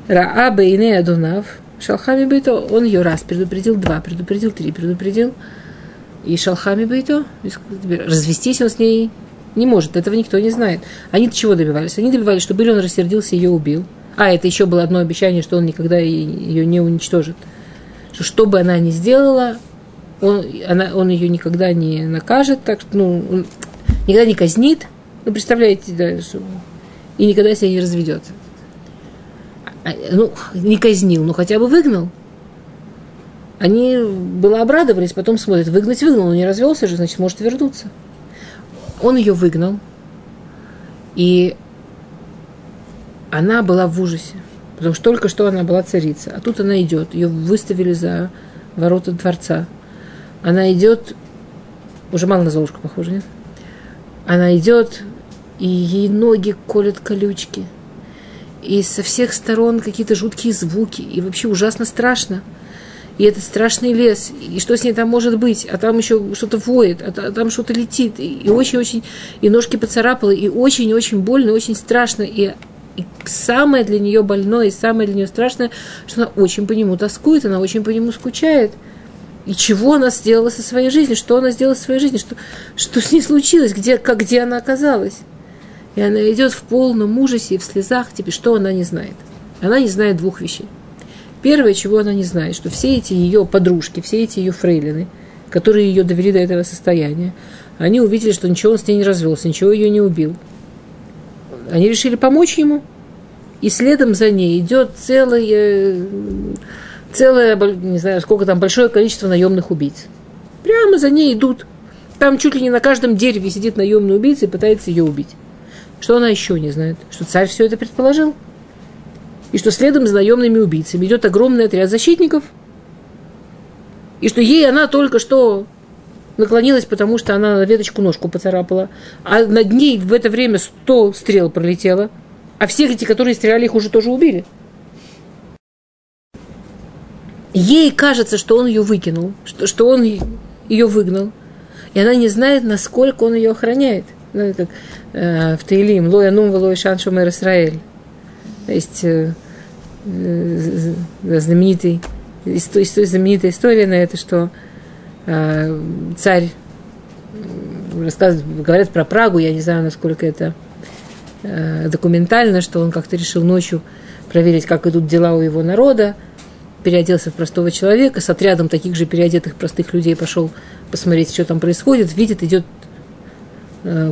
Рааба Ине Адунав, Шалхами Бейто, он ее раз предупредил, два, предупредил, три, предупредил. И Шалхами Бейто, развестись он с ней не может, этого никто не знает. Они чего добивались? Они добивались, чтобы или он рассердился ее убил. А, это еще было одно обещание, что он никогда ее не уничтожит. Что, что бы она ни сделала, он, она, он ее никогда не накажет, так что, ну, никогда не казнит. Ну, представляете, да, что, и никогда себя не разведет. А, ну, не казнил, но хотя бы выгнал. Они было обрадовались, потом смотрят, выгнать выгнал, он не развелся же, значит, может вернуться. Он ее выгнал, и она была в ужасе, потому что только что она была царица, а тут она идет, ее выставили за ворота дворца. Она идет, уже мало на Золушку похоже, нет? Она идет, и ей ноги колят колючки. И со всех сторон какие-то жуткие звуки, и вообще ужасно страшно. И этот страшный лес, и что с ней там может быть, а там еще что-то воет, а там что-то летит, и очень-очень, и ножки поцарапало, и очень-очень больно, очень страшно, и и самое для нее больное, и самое для нее страшное, что она очень по нему тоскует, она очень по нему скучает. И чего она сделала со своей жизнью, что она сделала со своей жизнью, что, что с ней случилось, где, как, где она оказалась. И она идет в полном ужасе и в слезах, тебе, что она не знает. Она не знает двух вещей. Первое, чего она не знает, что все эти ее подружки, все эти ее фрейлины, которые ее довели до этого состояния, они увидели, что ничего он с ней не развелся, ничего ее не убил. Они решили помочь ему. И следом за ней идет целое, целое, не знаю, сколько там, большое количество наемных убийц. Прямо за ней идут. Там чуть ли не на каждом дереве сидит наемный убийца и пытается ее убить. Что она еще не знает? Что царь все это предположил? и что следом за наемными убийцами идет огромный отряд защитников, и что ей она только что наклонилась, потому что она на веточку ножку поцарапала, а над ней в это время сто стрел пролетело, а всех эти, которые стреляли, их уже тоже убили. Ей кажется, что он ее выкинул, что, что он ее выгнал, и она не знает, насколько он ее охраняет. Ну, как э, в Таилим, Лоя Нум Лоя Шан Шумер Исраэль. Есть э, э, знаменитый, знаменитая история на это, что э, царь рассказывает, говорят про Прагу, я не знаю, насколько это документально, что он как-то решил ночью проверить, как идут дела у его народа, переоделся в простого человека, с отрядом таких же переодетых простых людей пошел посмотреть, что там происходит, видит, идет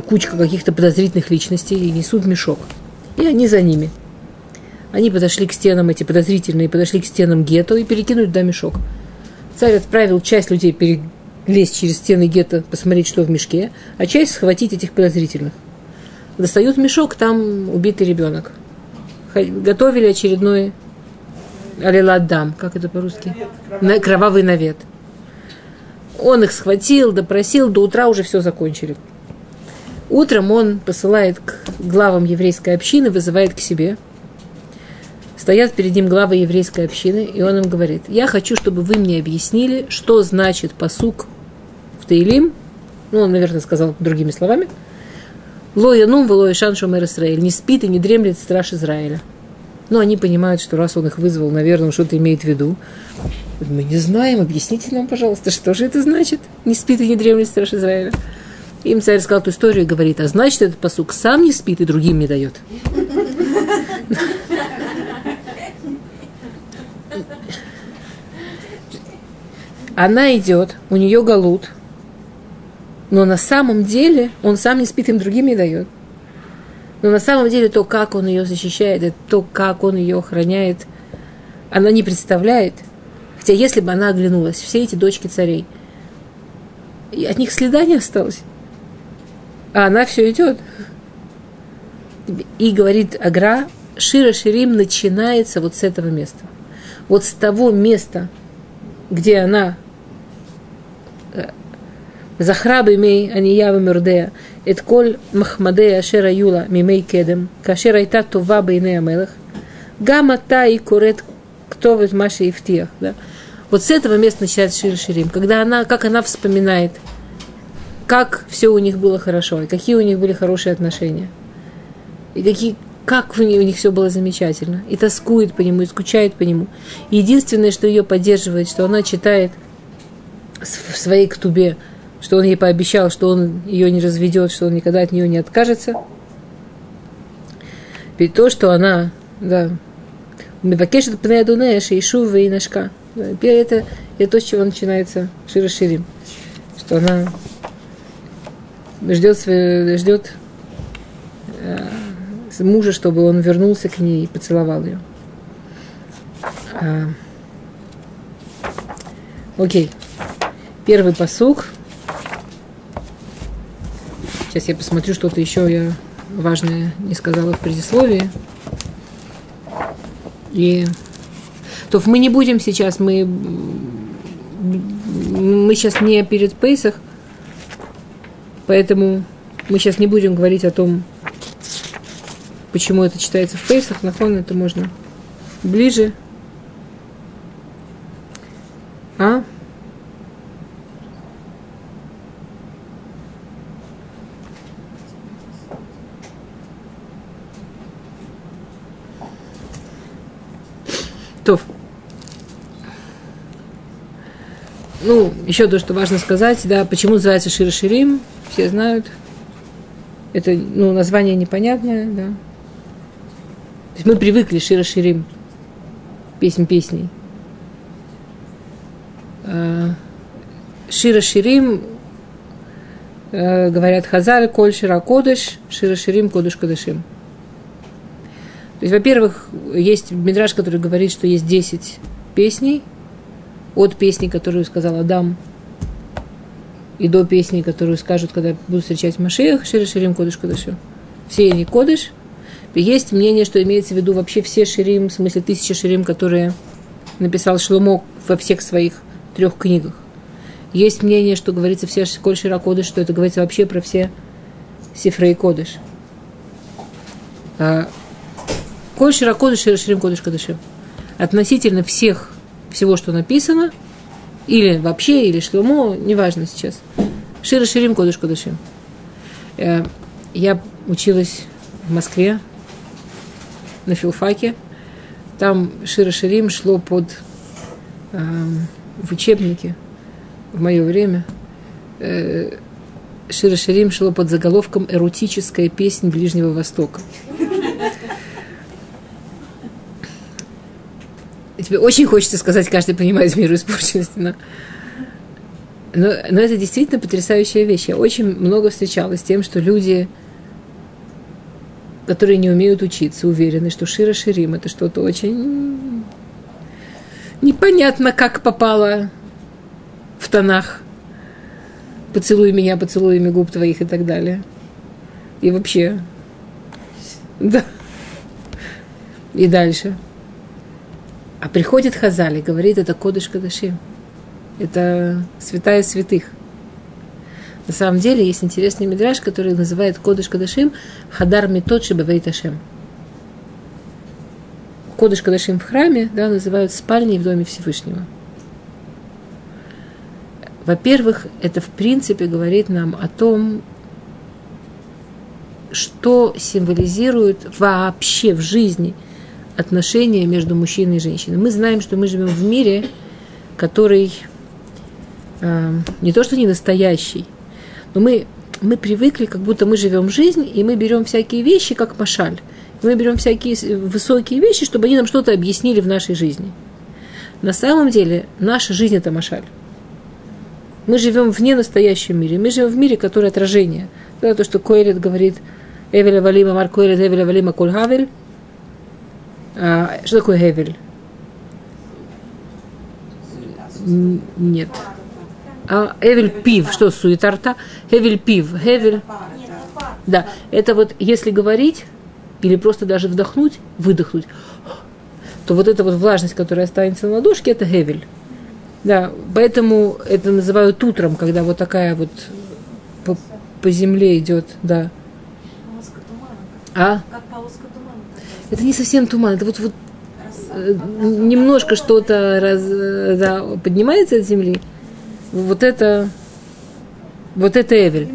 кучка каких-то подозрительных личностей и несут мешок. И они за ними. Они подошли к стенам, эти подозрительные, подошли к стенам гетто и перекинули туда мешок. Царь отправил часть людей перелезть через стены гетто, посмотреть, что в мешке, а часть схватить этих подозрительных. Достают мешок, там убитый ребенок. Готовили очередной алиладдам, как это по-русски? Кровавый. кровавый навет. Он их схватил, допросил, до утра уже все закончили. Утром он посылает к главам еврейской общины, вызывает к себе – стоят перед ним главы еврейской общины, и он им говорит, я хочу, чтобы вы мне объяснили, что значит посук в Таилим, ну, он, наверное, сказал другими словами, Лоя нум лоя шан шумер Израиль, не спит и не дремлет страж Израиля. Но они понимают, что раз он их вызвал, наверное, он что-то имеет в виду. Мы не знаем, объясните нам, пожалуйста, что же это значит? Не спит и не дремлет страж Израиля. Им царь сказал эту историю и говорит, а значит, этот посук сам не спит и другим не дает. Она идет, у нее галут, но на самом деле он сам не спит, им другим не дает. Но на самом деле то, как он ее защищает, то, как он ее охраняет, она не представляет. Хотя если бы она оглянулась, все эти дочки царей, от них следа не осталось. А она все идет. И говорит Агра, Шира Ширим начинается вот с этого места. Вот с того места, где она Захраби мей аниява мердея, את כל מחמדי אשר היו לה מימי קדם, כאשר הייתה טובה בעיני המלך, גם עתה היא קוראת כתובת מה שהבטיח. Да? Вот с этого места начинается Шир Ширим, когда она, как она вспоминает, как все у них было хорошо, и какие у них были хорошие отношения, и какие, как у них, все было замечательно, и тоскует по нему, и скучает по нему. единственное, что ее поддерживает, что она читает в своей ктубе, что он ей пообещал, что он ее не разведет, что он никогда от нее не откажется. Ведь то, что она, да, Мивакешет пнеадунеш и шув и нашка. Теперь это, это то, с чего начинается Шира Ширим. Что она ждет, ждет э, мужа, чтобы он вернулся к ней и поцеловал ее. А, окей. Первый посук – Сейчас я посмотрю, что-то еще я важное не сказала в предисловии. И то мы не будем сейчас, мы, мы сейчас не перед Пейсах, поэтому мы сейчас не будем говорить о том, почему это читается в Пейсах, на фон это можно ближе. А? То. Ну, еще то, что важно сказать, да, почему называется Шира Ширим, все знают. Это, ну, название непонятное, да. То есть мы привыкли Шира Ширим, песнь песней. А, Шира Ширим, э, говорят Хазар, Коль Шира Кодыш, Шира Ширим, Кодыш Кодышим. То есть, во-первых, есть Мидраж, который говорит, что есть 10 песней, от песни, которую сказал Адам, и до песни, которую скажут, когда будут встречать Машиях, Шири Ширим Кодыш Кодышу. Все они Кодыш. Есть мнение, что имеется в виду вообще все Ширим, в смысле тысячи Ширим, которые написал Шломо во всех своих трех книгах. Есть мнение, что говорится все Коль Шира Кодыш, что это говорится вообще про все Сифрей Кодыш. А Коль широко ширим кодыш кадышим. Относительно всех, всего, что написано, или вообще, или шломо, неважно сейчас. Шира ширим кодыш кадышим. Э, я училась в Москве на филфаке. Там Шира Ширим шло под э, в учебнике в мое время. Э, Шира Ширим шло под заголовком «Эротическая песня Ближнего Востока». И тебе очень хочется сказать, каждый понимает меру испорченности, но... Но, но это действительно потрясающая вещь. Я очень много встречалась с тем, что люди, которые не умеют учиться, уверены, что Шира Ширим это что-то очень непонятно, как попало в тонах. Поцелуй меня поцелуями губ твоих и так далее. И вообще. Да. И дальше. А приходит Хазали, говорит, это Кодыш Кадашим. Это святая святых. На самом деле есть интересный мидраж, который называет Кодыш Кадашим Хадар Метот Шибавейт Ашем. Кодыш Кадашим в храме да, называют спальней в доме Всевышнего. Во-первых, это в принципе говорит нам о том, что символизирует вообще в жизни – отношения между мужчиной и женщиной. Мы знаем, что мы живем в мире, который э, не то что не настоящий, но мы, мы привыкли, как будто мы живем жизнь, и мы берем всякие вещи, как машаль. Мы берем всякие высокие вещи, чтобы они нам что-то объяснили в нашей жизни. На самом деле наша жизнь – это машаль. Мы живем вне настоящем мире. Мы живем в мире, который отражение. Да, то, что Коэлет говорит, Эвеля Валима, Мар Коэлет, Эвеля Валима, Кольхавель. А, что такое Эвель? Нет. А Эвель пив, что суетарта? Эвель пив, Эвель. Да, это вот если говорить или просто даже вдохнуть, выдохнуть, то вот эта вот влажность, которая останется на ладошке, это Эвель. Да, поэтому это называют утром, когда вот такая вот по, по земле идет, да. А? Это не совсем туман, это вот, вот э, немножко что-то раз, да, поднимается от земли. Вот это, вот это Эвель.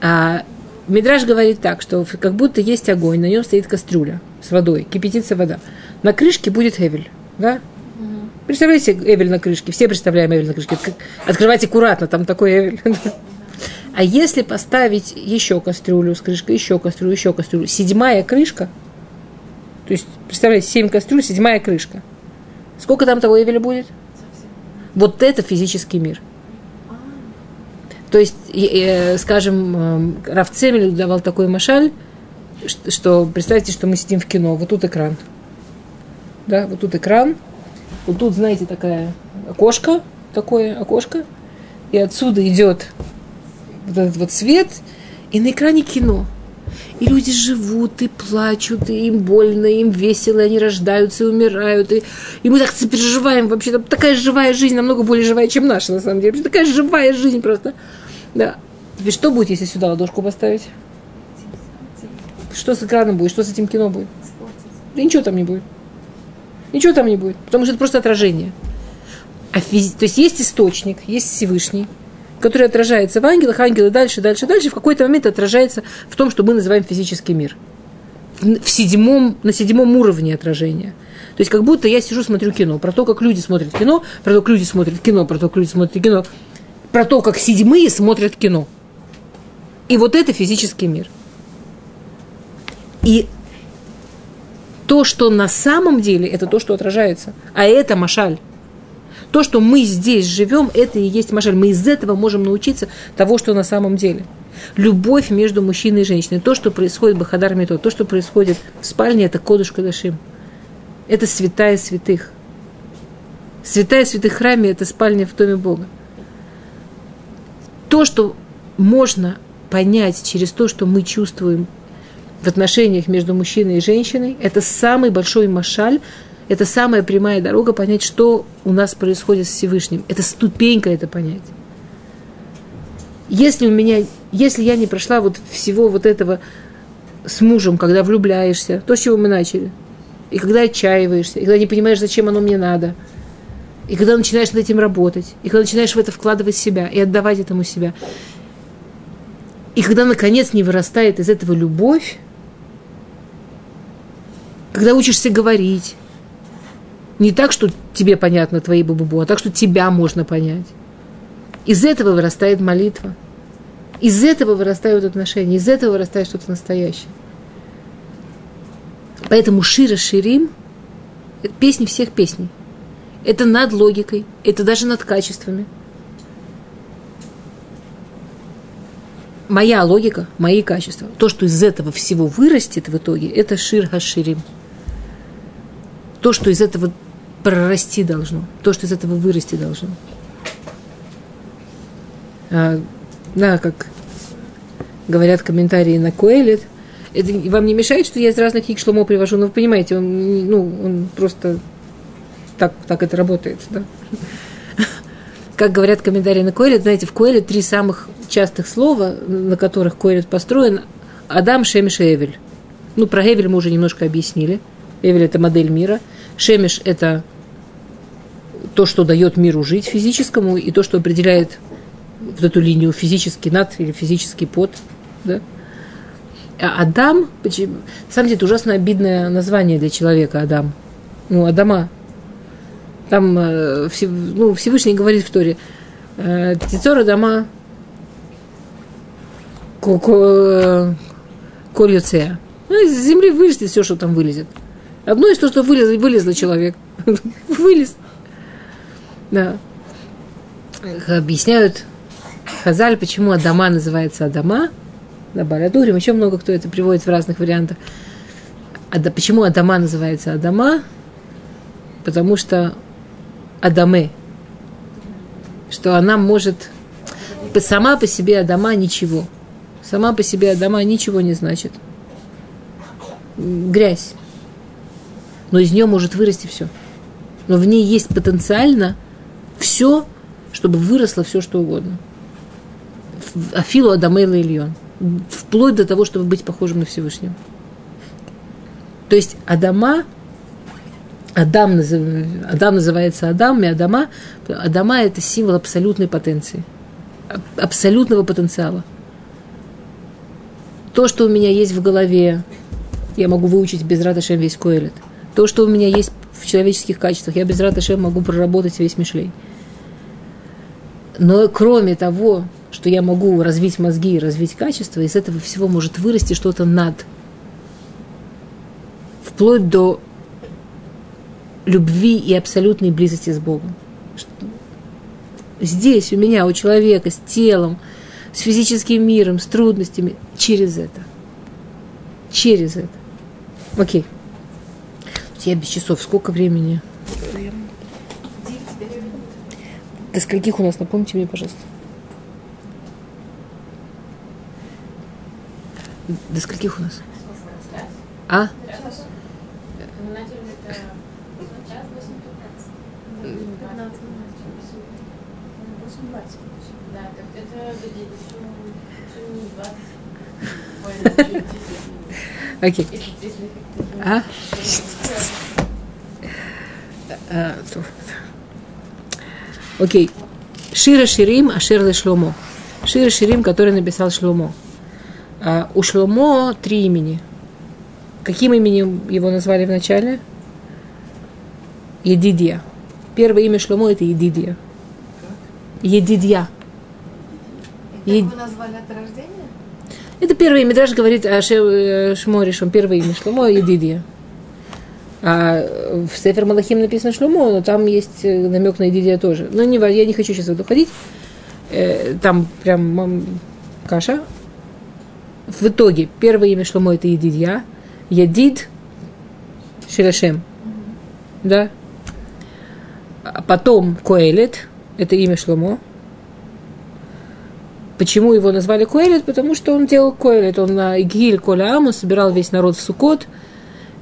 А Мидраж говорит так, что как будто есть огонь, на нем стоит кастрюля с водой, кипятится вода. На крышке будет Эвель, да? Представляете Эвель на крышке? Все представляем Эвель на крышке. Открывайте аккуратно, там такой Эвель. А если поставить еще кастрюлю с крышкой, еще кастрюлю, еще кастрюлю, седьмая крышка, то есть, представляете, семь кастрюль, седьмая крышка. Сколько там того Эвеля будет? Вот это физический мир. То есть, э, скажем, э, Раф Цемель давал такой машаль, что представьте, что мы сидим в кино, вот тут экран. Да, вот тут экран, вот тут, знаете, такая окошко, такое окошко, и отсюда идет вот этот вот свет, и на экране кино. И люди живут, и плачут, и им больно, и им весело, и они рождаются и умирают. И, и мы так переживаем вообще. Там такая живая жизнь, намного более живая, чем наша, на самом деле. Такая живая жизнь просто. Да. Теперь что будет, если сюда ладошку поставить? Что с экраном будет? Что с этим кино будет? Да ничего там не будет. Ничего там не будет, потому что это просто отражение. А физи... То есть есть источник, есть Всевышний, который отражается в ангелах, ангелы дальше, дальше, дальше, в какой-то момент отражается в том, что мы называем физический мир. В седьмом, на седьмом уровне отражения. То есть как будто я сижу, смотрю кино, про то, как люди смотрят кино, про то, как люди смотрят кино, про то, как люди смотрят кино, про то, как седьмые смотрят кино. И вот это физический мир. И то, что на самом деле, это то, что отражается. А это машаль. То, что мы здесь живем, это и есть машаль. Мы из этого можем научиться того, что на самом деле. Любовь между мужчиной и женщиной. То, что происходит в Бахадар Мито, то, что происходит в спальне, это Кодыш Кадашим. Это святая святых. Святая святых храме – это спальня в доме Бога. То, что можно понять через то, что мы чувствуем в отношениях между мужчиной и женщиной, это самый большой машаль, это самая прямая дорога понять, что у нас происходит с Всевышним. Это ступенька это понять. Если у меня, если я не прошла вот всего вот этого с мужем, когда влюбляешься, то, с чего мы начали, и когда отчаиваешься, и когда не понимаешь, зачем оно мне надо, и когда начинаешь над этим работать, и когда начинаешь в это вкладывать себя и отдавать этому себя, и когда, наконец, не вырастает из этого любовь, когда учишься говорить, не так, что тебе понятно твои бабубу, а так, что тебя можно понять. Из этого вырастает молитва. Из этого вырастают отношения, из этого вырастает что-то настоящее. Поэтому Шира Ширим – песни всех песней. Это над логикой, это даже над качествами – моя логика, мои качества, то, что из этого всего вырастет в итоге, это шир хаширим. То, что из этого прорасти должно, то, что из этого вырасти должно. А, да, как говорят комментарии на Коэлет, это вам не мешает, что я из разных книг Шломо привожу, но вы понимаете, он, ну, он просто так, так это работает, да. Как говорят комментарии на Коэлет, знаете, в Коэлет три самых частых слова, на которых Коэлет построен, Адам, Шемиш и Эвель. Ну, про Эвель мы уже немножко объяснили. Эвель – это модель мира. Шемиш – это то, что дает миру жить физическому, и то, что определяет вот эту линию физический над или физический под. Да? А Адам, почему, на самом деле, это ужасно обидное название для человека, Адам. Ну, Адама. Там э, ну, Всевышний говорит в Торе, э, Тицор Адама Кольюцея. Ну, из земли вылезет все, что там вылезет. Одно из того, что вылез, вылезло человек. Вылез. Да. объясняют Хазаль, почему Адама называется Адама, на Балядурим, еще много кто это приводит в разных вариантах. А да, почему Адама называется Адама? Потому что Адаме, что она может сама по себе Адама ничего. Сама по себе Адама ничего не значит. Грязь. Но из нее может вырасти все. Но в ней есть потенциально все, чтобы выросло все, что угодно. Афилу Адамейла Ильон. Вплоть до того, чтобы быть похожим на Всевышнего. То есть Адама, Адам, Адам называется Адам, и Адама, Адама – это символ абсолютной потенции, абсолютного потенциала. То, что у меня есть в голове, я могу выучить без Раташем весь Коэлет. То, что у меня есть в человеческих качествах, я без Раташем могу проработать весь Мишлей. Но кроме того, что я могу развить мозги и развить качество, из этого всего может вырасти что-то над. Вплоть до любви и абсолютной близости с Богом. Здесь у меня, у человека, с телом, с физическим миром, с трудностями, через это. Через это. Окей. Я без часов. Сколько времени? До скольких у нас? Напомните мне, пожалуйста. До скольких у нас? А? Окей. А? а Окей. Шира Ширим, Ашер Шломо. Шира Ширим, который написал Шломо. А у Шломо три имени. Каким именем его назвали вначале? Едидия. Первое имя Шломо это Едидия. Едидия. Как его назвали от рождения? Это первое имя. Драж говорит о э, Шморишем. Первое имя Шломо Едидия. А в Сефер Малахим написано Шломо, но там есть э, намек на Едидия тоже. Но не, я не хочу сейчас в это уходить. Э, там прям каша. В итоге первое имя Шломо это Едидья. Едид Широшем. Да? А потом Коэлет, это имя Шломо. Почему его назвали Коэлет? Потому что он делал Коэлет. Он на Игиль Коля Аму собирал весь народ в Сукот.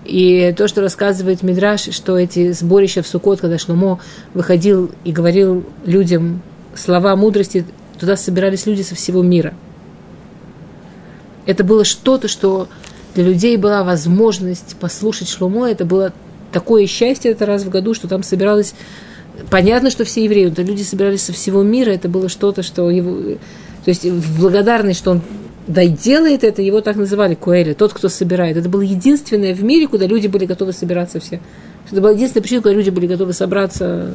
И то, что рассказывает Мидраш, что эти сборища в Сукот, когда Шломо выходил и говорил людям слова мудрости, туда собирались люди со всего мира. Это было что-то, что для людей была возможность послушать Шломо. Это было такое счастье это раз в году, что там собиралось... Понятно, что все евреи, но люди собирались со всего мира. Это было что-то, что его... То есть в благодарность, что он да и делает это, его так называли Куэли, тот, кто собирает. Это было единственное в мире, куда люди были готовы собираться все. Это была единственная причина, куда люди были готовы собраться.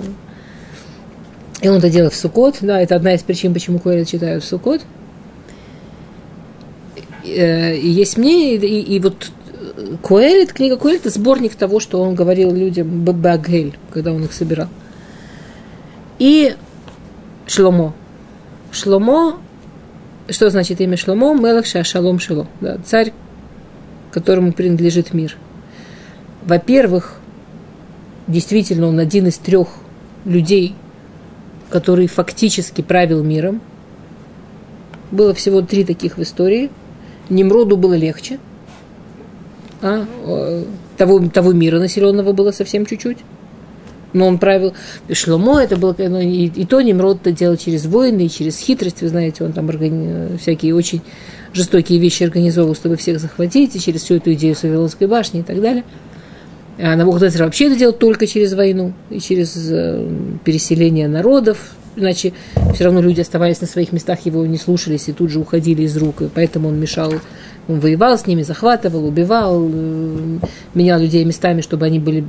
И он это делал в Сукот, да, это одна из причин, почему Куэли читают в Сукот. Э, и есть мнение, и, и вот Куэлит, книга Куэлит, это сборник того, что он говорил людям Багель, когда он их собирал. И Шломо. Шломо что значит имя Шломо? Мелах Шалом Шило. Да, царь, которому принадлежит мир. Во-первых, действительно, он один из трех людей, который фактически правил миром. Было всего три таких в истории. Немроду было легче. А, того, того мира населенного было совсем чуть-чуть но он правил. Шломо это было, ну, и, и то Немрод это делал через войны, и через хитрость, вы знаете, он там органи... всякие очень жестокие вещи организовывал, чтобы всех захватить, и через всю эту идею Савилонской башни и так далее. А Навуходоносор вообще это делал только через войну и через э, переселение народов, иначе все равно люди оставались на своих местах, его не слушались и тут же уходили из рук, и поэтому он мешал он воевал с ними, захватывал, убивал, э, менял людей местами, чтобы они были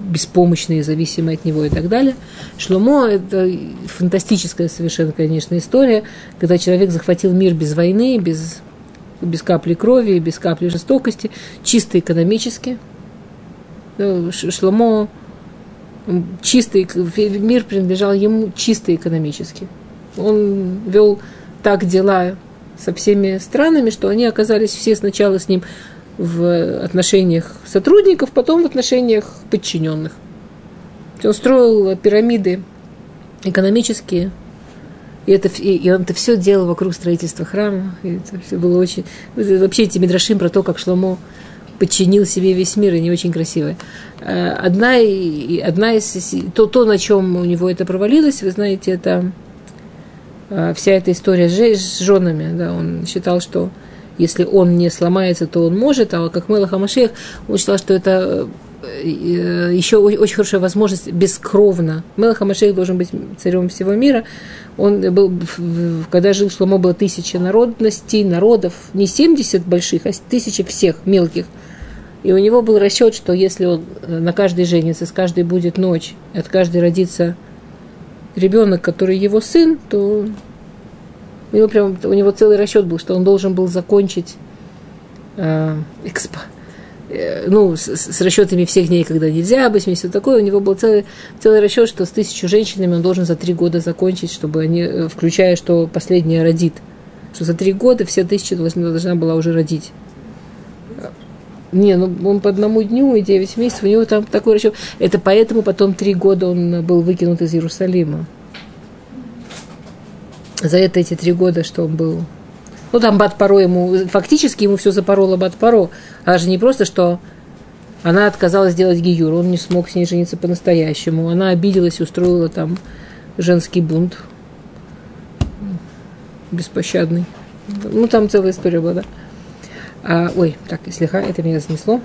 беспомощные, зависимые от него и так далее. Шломо – это фантастическая совершенно, конечно, история, когда человек захватил мир без войны, без, без капли крови, без капли жестокости, чисто экономически. Шломо чистый, мир принадлежал ему чисто экономически. Он вел так дела со всеми странами, что они оказались все сначала с ним в отношениях сотрудников, потом в отношениях подчиненных. Он строил пирамиды экономические, и, это, и, и он это все делал вокруг строительства храма. И это все было очень... Вообще эти мидрашим про то, как Шломо подчинил себе весь мир, и не очень красивые. Э, одна, одна из... То, то, на чем у него это провалилось, вы знаете, это вся эта история с женами. Да, он считал, что если он не сломается, то он может, а как Мелах Амашех, он считал, что это э, еще очень хорошая возможность бескровно. Мелах Амашех должен быть царем всего мира. Он был, когда жил Шломо, было тысяча народностей, народов, не 70 больших, а тысячи всех мелких. И у него был расчет, что если он э, на каждой женится, с каждой будет ночь, от каждой родится ребенок, который его сын, то у него прям у него целый расчет был, что он должен был закончить э, экспо, э, ну, с, с расчетами всех дней, когда нельзя быть, все такое. У него был целый, целый расчет, что с тысячу женщинами он должен за три года закончить, чтобы они, э, включая, что последняя родит. Что за три года все тысячи должна, должна была уже родить. Не, ну он по одному дню и девять месяцев, у него там такой расчет. Это поэтому потом три года он был выкинут из Иерусалима. За это эти три года, что он был. Ну, там Бат Паро ему, фактически ему все запороло Бат Паро. А же не просто, что она отказалась сделать гиюр, он не смог с ней жениться по-настоящему. Она обиделась устроила там женский бунт. Беспощадный. Ну, там целая история была, да. А, ой, так, слегка, это меня занесло.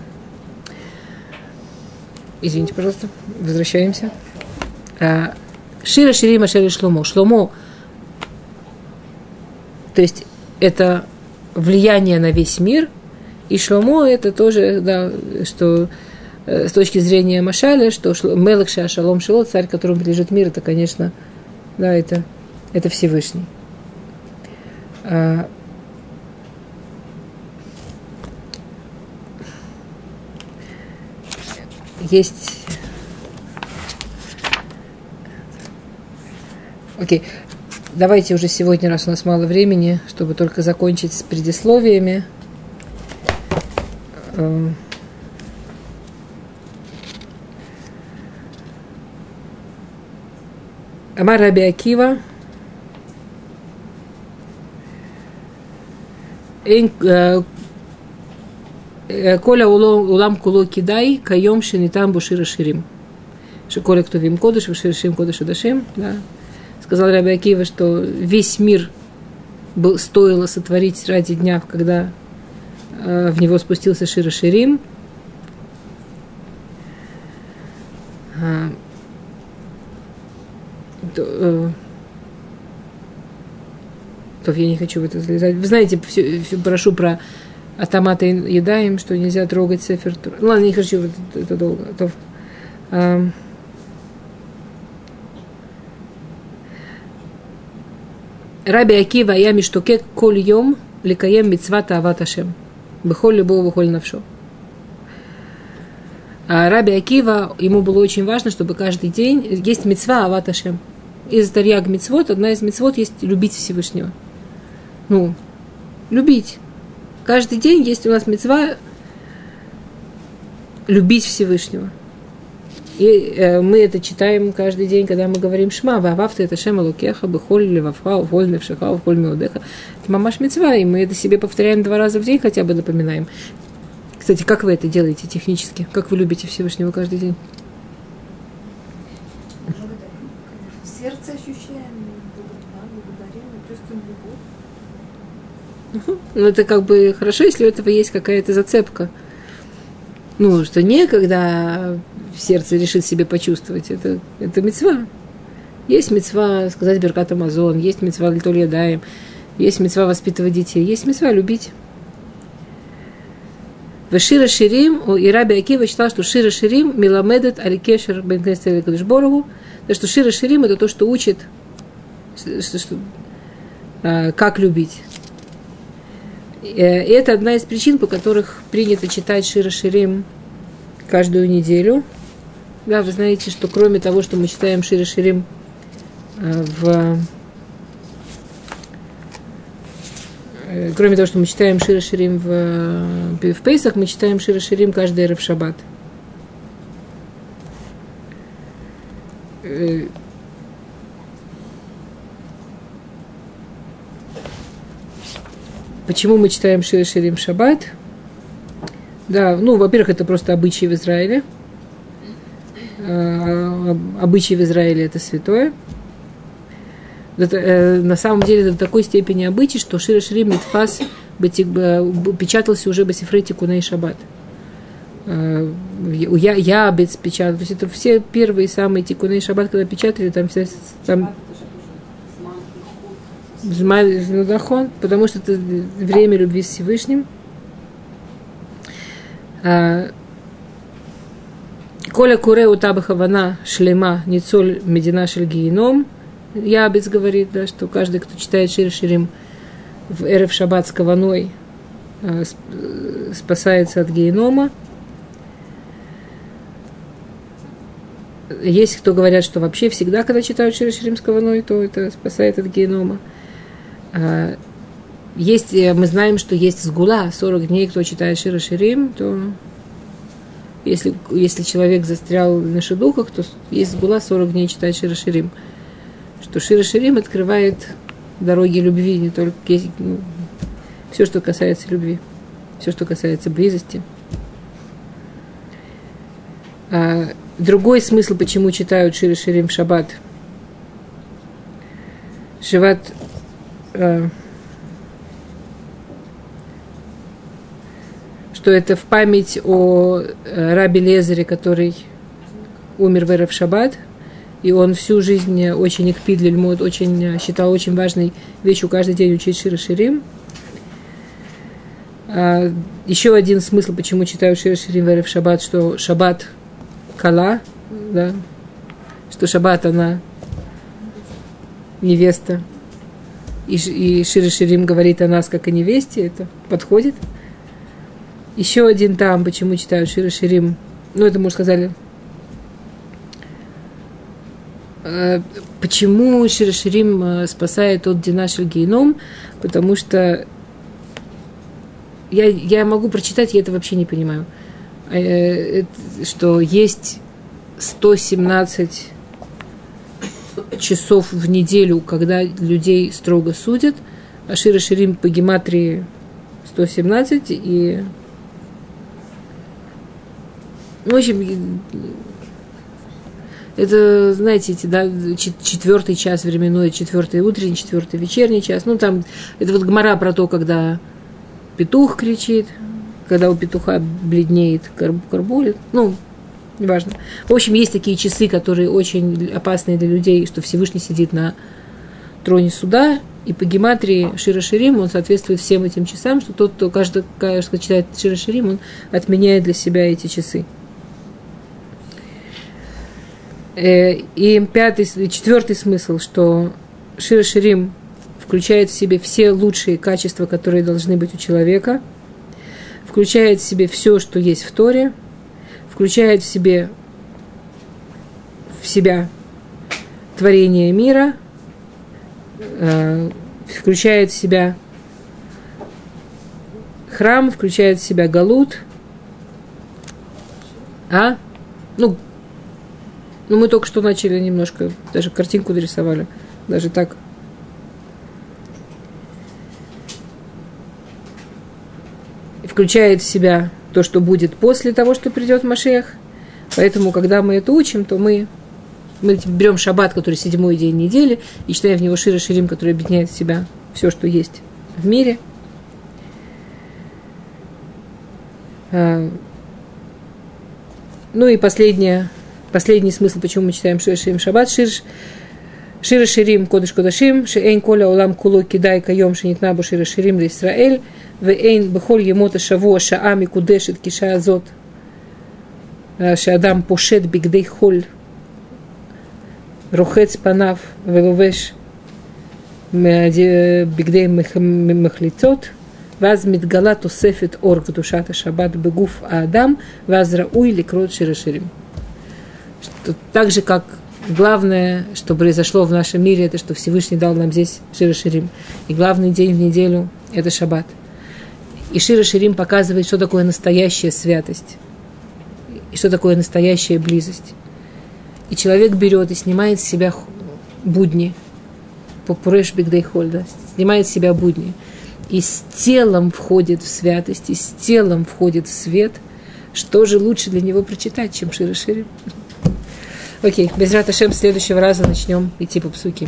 Извините, пожалуйста. Возвращаемся. А, Шира Ширима Шери Шломо. Шломо, то есть это влияние на весь мир, и Шломо это тоже, да, что э, с точки зрения Машаля, что Мелых Шалом Шило, царь, которому принадлежит мир, это, конечно, да, это, это Всевышний. Есть... Окей. Давайте уже сегодня, раз у нас мало времени, чтобы только закончить с предисловиями. Э, Амар Раби Акива. Э, Коля улам куло кидай, кайом шинитам бушира ширим. Шиколя кто вим кодыш, виширшим кодыш дашим. Да. Сказал Раби Акива, что весь мир был, стоило сотворить ради дня, когда э, в него спустился Шира Ширим. А, то, э, то я не хочу в это залезать. Вы знаете, все, все прошу про автоматы едаем, что нельзя трогать сефер. Ну, ладно, не хочу, это, это долго. То, а, Раби Акива я миштокек коль йом ликаем мицвата ават Ашем. Бехоль любого бехоль навшо. А Раби Акива, ему было очень важно, чтобы каждый день есть мецва ават Ашем. Из Тарьяг мецвод, одна из мецвод есть любить Всевышнего. Ну, любить. Каждый день есть у нас мецва любить Всевышнего. И э, мы это читаем каждый день, когда мы говорим Шма, Вававта это Шема Лукеха, Бехоль Левавха, Воль Невшиха, Воль Меудеха. Это мамаш мецва, и мы это себе повторяем два раза в день, хотя бы напоминаем. Кстати, как вы это делаете технически? Как вы любите Всевышнего каждый день? Сердце ощущаем, благодарим, чувствуем Ну, это как бы хорошо, если у этого есть какая-то зацепка. Ну, что не, когда сердце решит себе почувствовать. Это, это мецва. Есть мецва сказать Беркат Амазон, есть мецва Литоль Ядаем, есть мецва воспитывать детей, есть мецва любить. В Ширим, и Раби Акива считал, что Шира Ширим миламедет аликешер бен Кадышборову, что Шира Ширим это то, что учит, что, что, а, как любить. Э, и это одна из причин, по которых принято читать Шира Ширим каждую неделю – Да, вы знаете, что кроме того, что мы читаем Шири Ширим э, в... э, Кроме того, что мы читаем Шири Ширим в, в Пейсах, мы читаем Шири Ширим каждый Эрев Шаббат. Почему мы читаем Шири Ширим Шаббат? Да, ну, во-первых, это просто обычаи в Израиле. А, обычаи в Израиле это святое. Это, э, на самом деле до такой степени обычай, что Шири Ширим Митфас печатался уже Басифрей Куней Шаббат. Э, я, я печатал. То есть это все первые самые Тикуны Шаббат, когда печатали, там все там Змахон, потому что это время любви с Всевышним. А, Коля куре у табахавана шлема ницоль медина шельгиеном. Ябец говорит, да, что каждый, кто читает Шир Ширим в Эрев Шаббат с каваной, а, спасается от генома. Есть кто говорят, что вообще всегда, когда читают Шир Ширим с каваной, то это спасает от генома. А, есть, э, мы знаем, что есть сгула, 40 дней, кто читает Шира Ширим, то если, если человек застрял на шедухах, то есть сгула 40 дней читает Шира Ширим. Что Шира Ширим открывает дороги любви, не только ну, все, что касается любви, все, что касается близости. А, другой смысл, почему читают Шира Ширим в шаббат. Шиват Э, что это в память о э, Раби Лезере, который умер в Эрев Шаббат, и он всю жизнь очень экпид лильмот, очень считал очень важной вещью каждый день учить Шира Ширим. А, еще один смысл, почему читаю Шира Ширим в Эрев Шаббат, что Шаббат кала, да, что Шаббат она невеста, и, и Шири Ширим говорит о нас как о невесте, это подходит. Еще один там, почему читают Шири Ширим, ну это мы уже сказали. Э, почему Шири Ширим э, спасает от Динашель Гейном? Потому что я, я могу прочитать, я это вообще не понимаю. Э, что есть 117 часов в неделю, когда людей строго судят, а Шира Ширим по гематрии 117 и в общем, это, знаете, эти, да, четвертый час временной, четвертый утренний, четвертый вечерний час. Ну, там, это вот гмора про то, когда петух кричит, когда у петуха бледнеет карбулит. Ну, неважно. В общем, есть такие часы, которые очень опасные для людей, что Всевышний сидит на троне суда, и по гематрии Шира Ширим он соответствует всем этим часам, что тот, кто каждый, каждый читает Шира Ширим, он отменяет для себя эти часы. Э, и пятый, четвертый смысл, что Шира Ширим включает в себе все лучшие качества, которые должны быть у человека, включает в себе все, что есть в Торе – включает в себе в себя творение мира, э, включает в себя храм, включает в себя галут. А? Ну, ну, мы только что начали немножко, даже картинку дорисовали. Даже так. Включает в себя то, что будет после того, что придет Машех. Поэтому, когда мы это учим, то мы, мы берем шаббат, который седьмой день недели, и читаем в него Шира Ширим, который объединяет в себя все, что есть в мире. А, ну и последнее, последний смысл, почему мы читаем Шира Ширим Шаббат. Шир, Шира Ширим Кодыш Кодашим, Шеэйн Коля Улам Куло Кидай Кайом Шенитнабу Шира Ширим для Исраэль, ואין בכל ימות השבוע שעה מקודשת כשעה זאת, שאדם פושט בגדי חול, רוחץ פניו ולובש בגדי מחליצות, ואז מתגלה תוספת אור קדושת השבת בגוף האדם, ואז ראוי לקרוא שיר השירים. Что так же, как главное, что произошло в нашем мире, это что Всевышний дал нам здесь Шира Ширим. И главный день в неделю – это Шаббат. И Шира Ширим показывает, что такое настоящая святость. И что такое настоящая близость. И человек берет и снимает с себя будни. По Пуреш Бигдейхоль, да, снимает с себя будни. И с телом входит в святость, и с телом входит в свет. Что же лучше для него прочитать, чем Шира Ширим? Окей, без Раташем следующего раза начнем идти по псуке.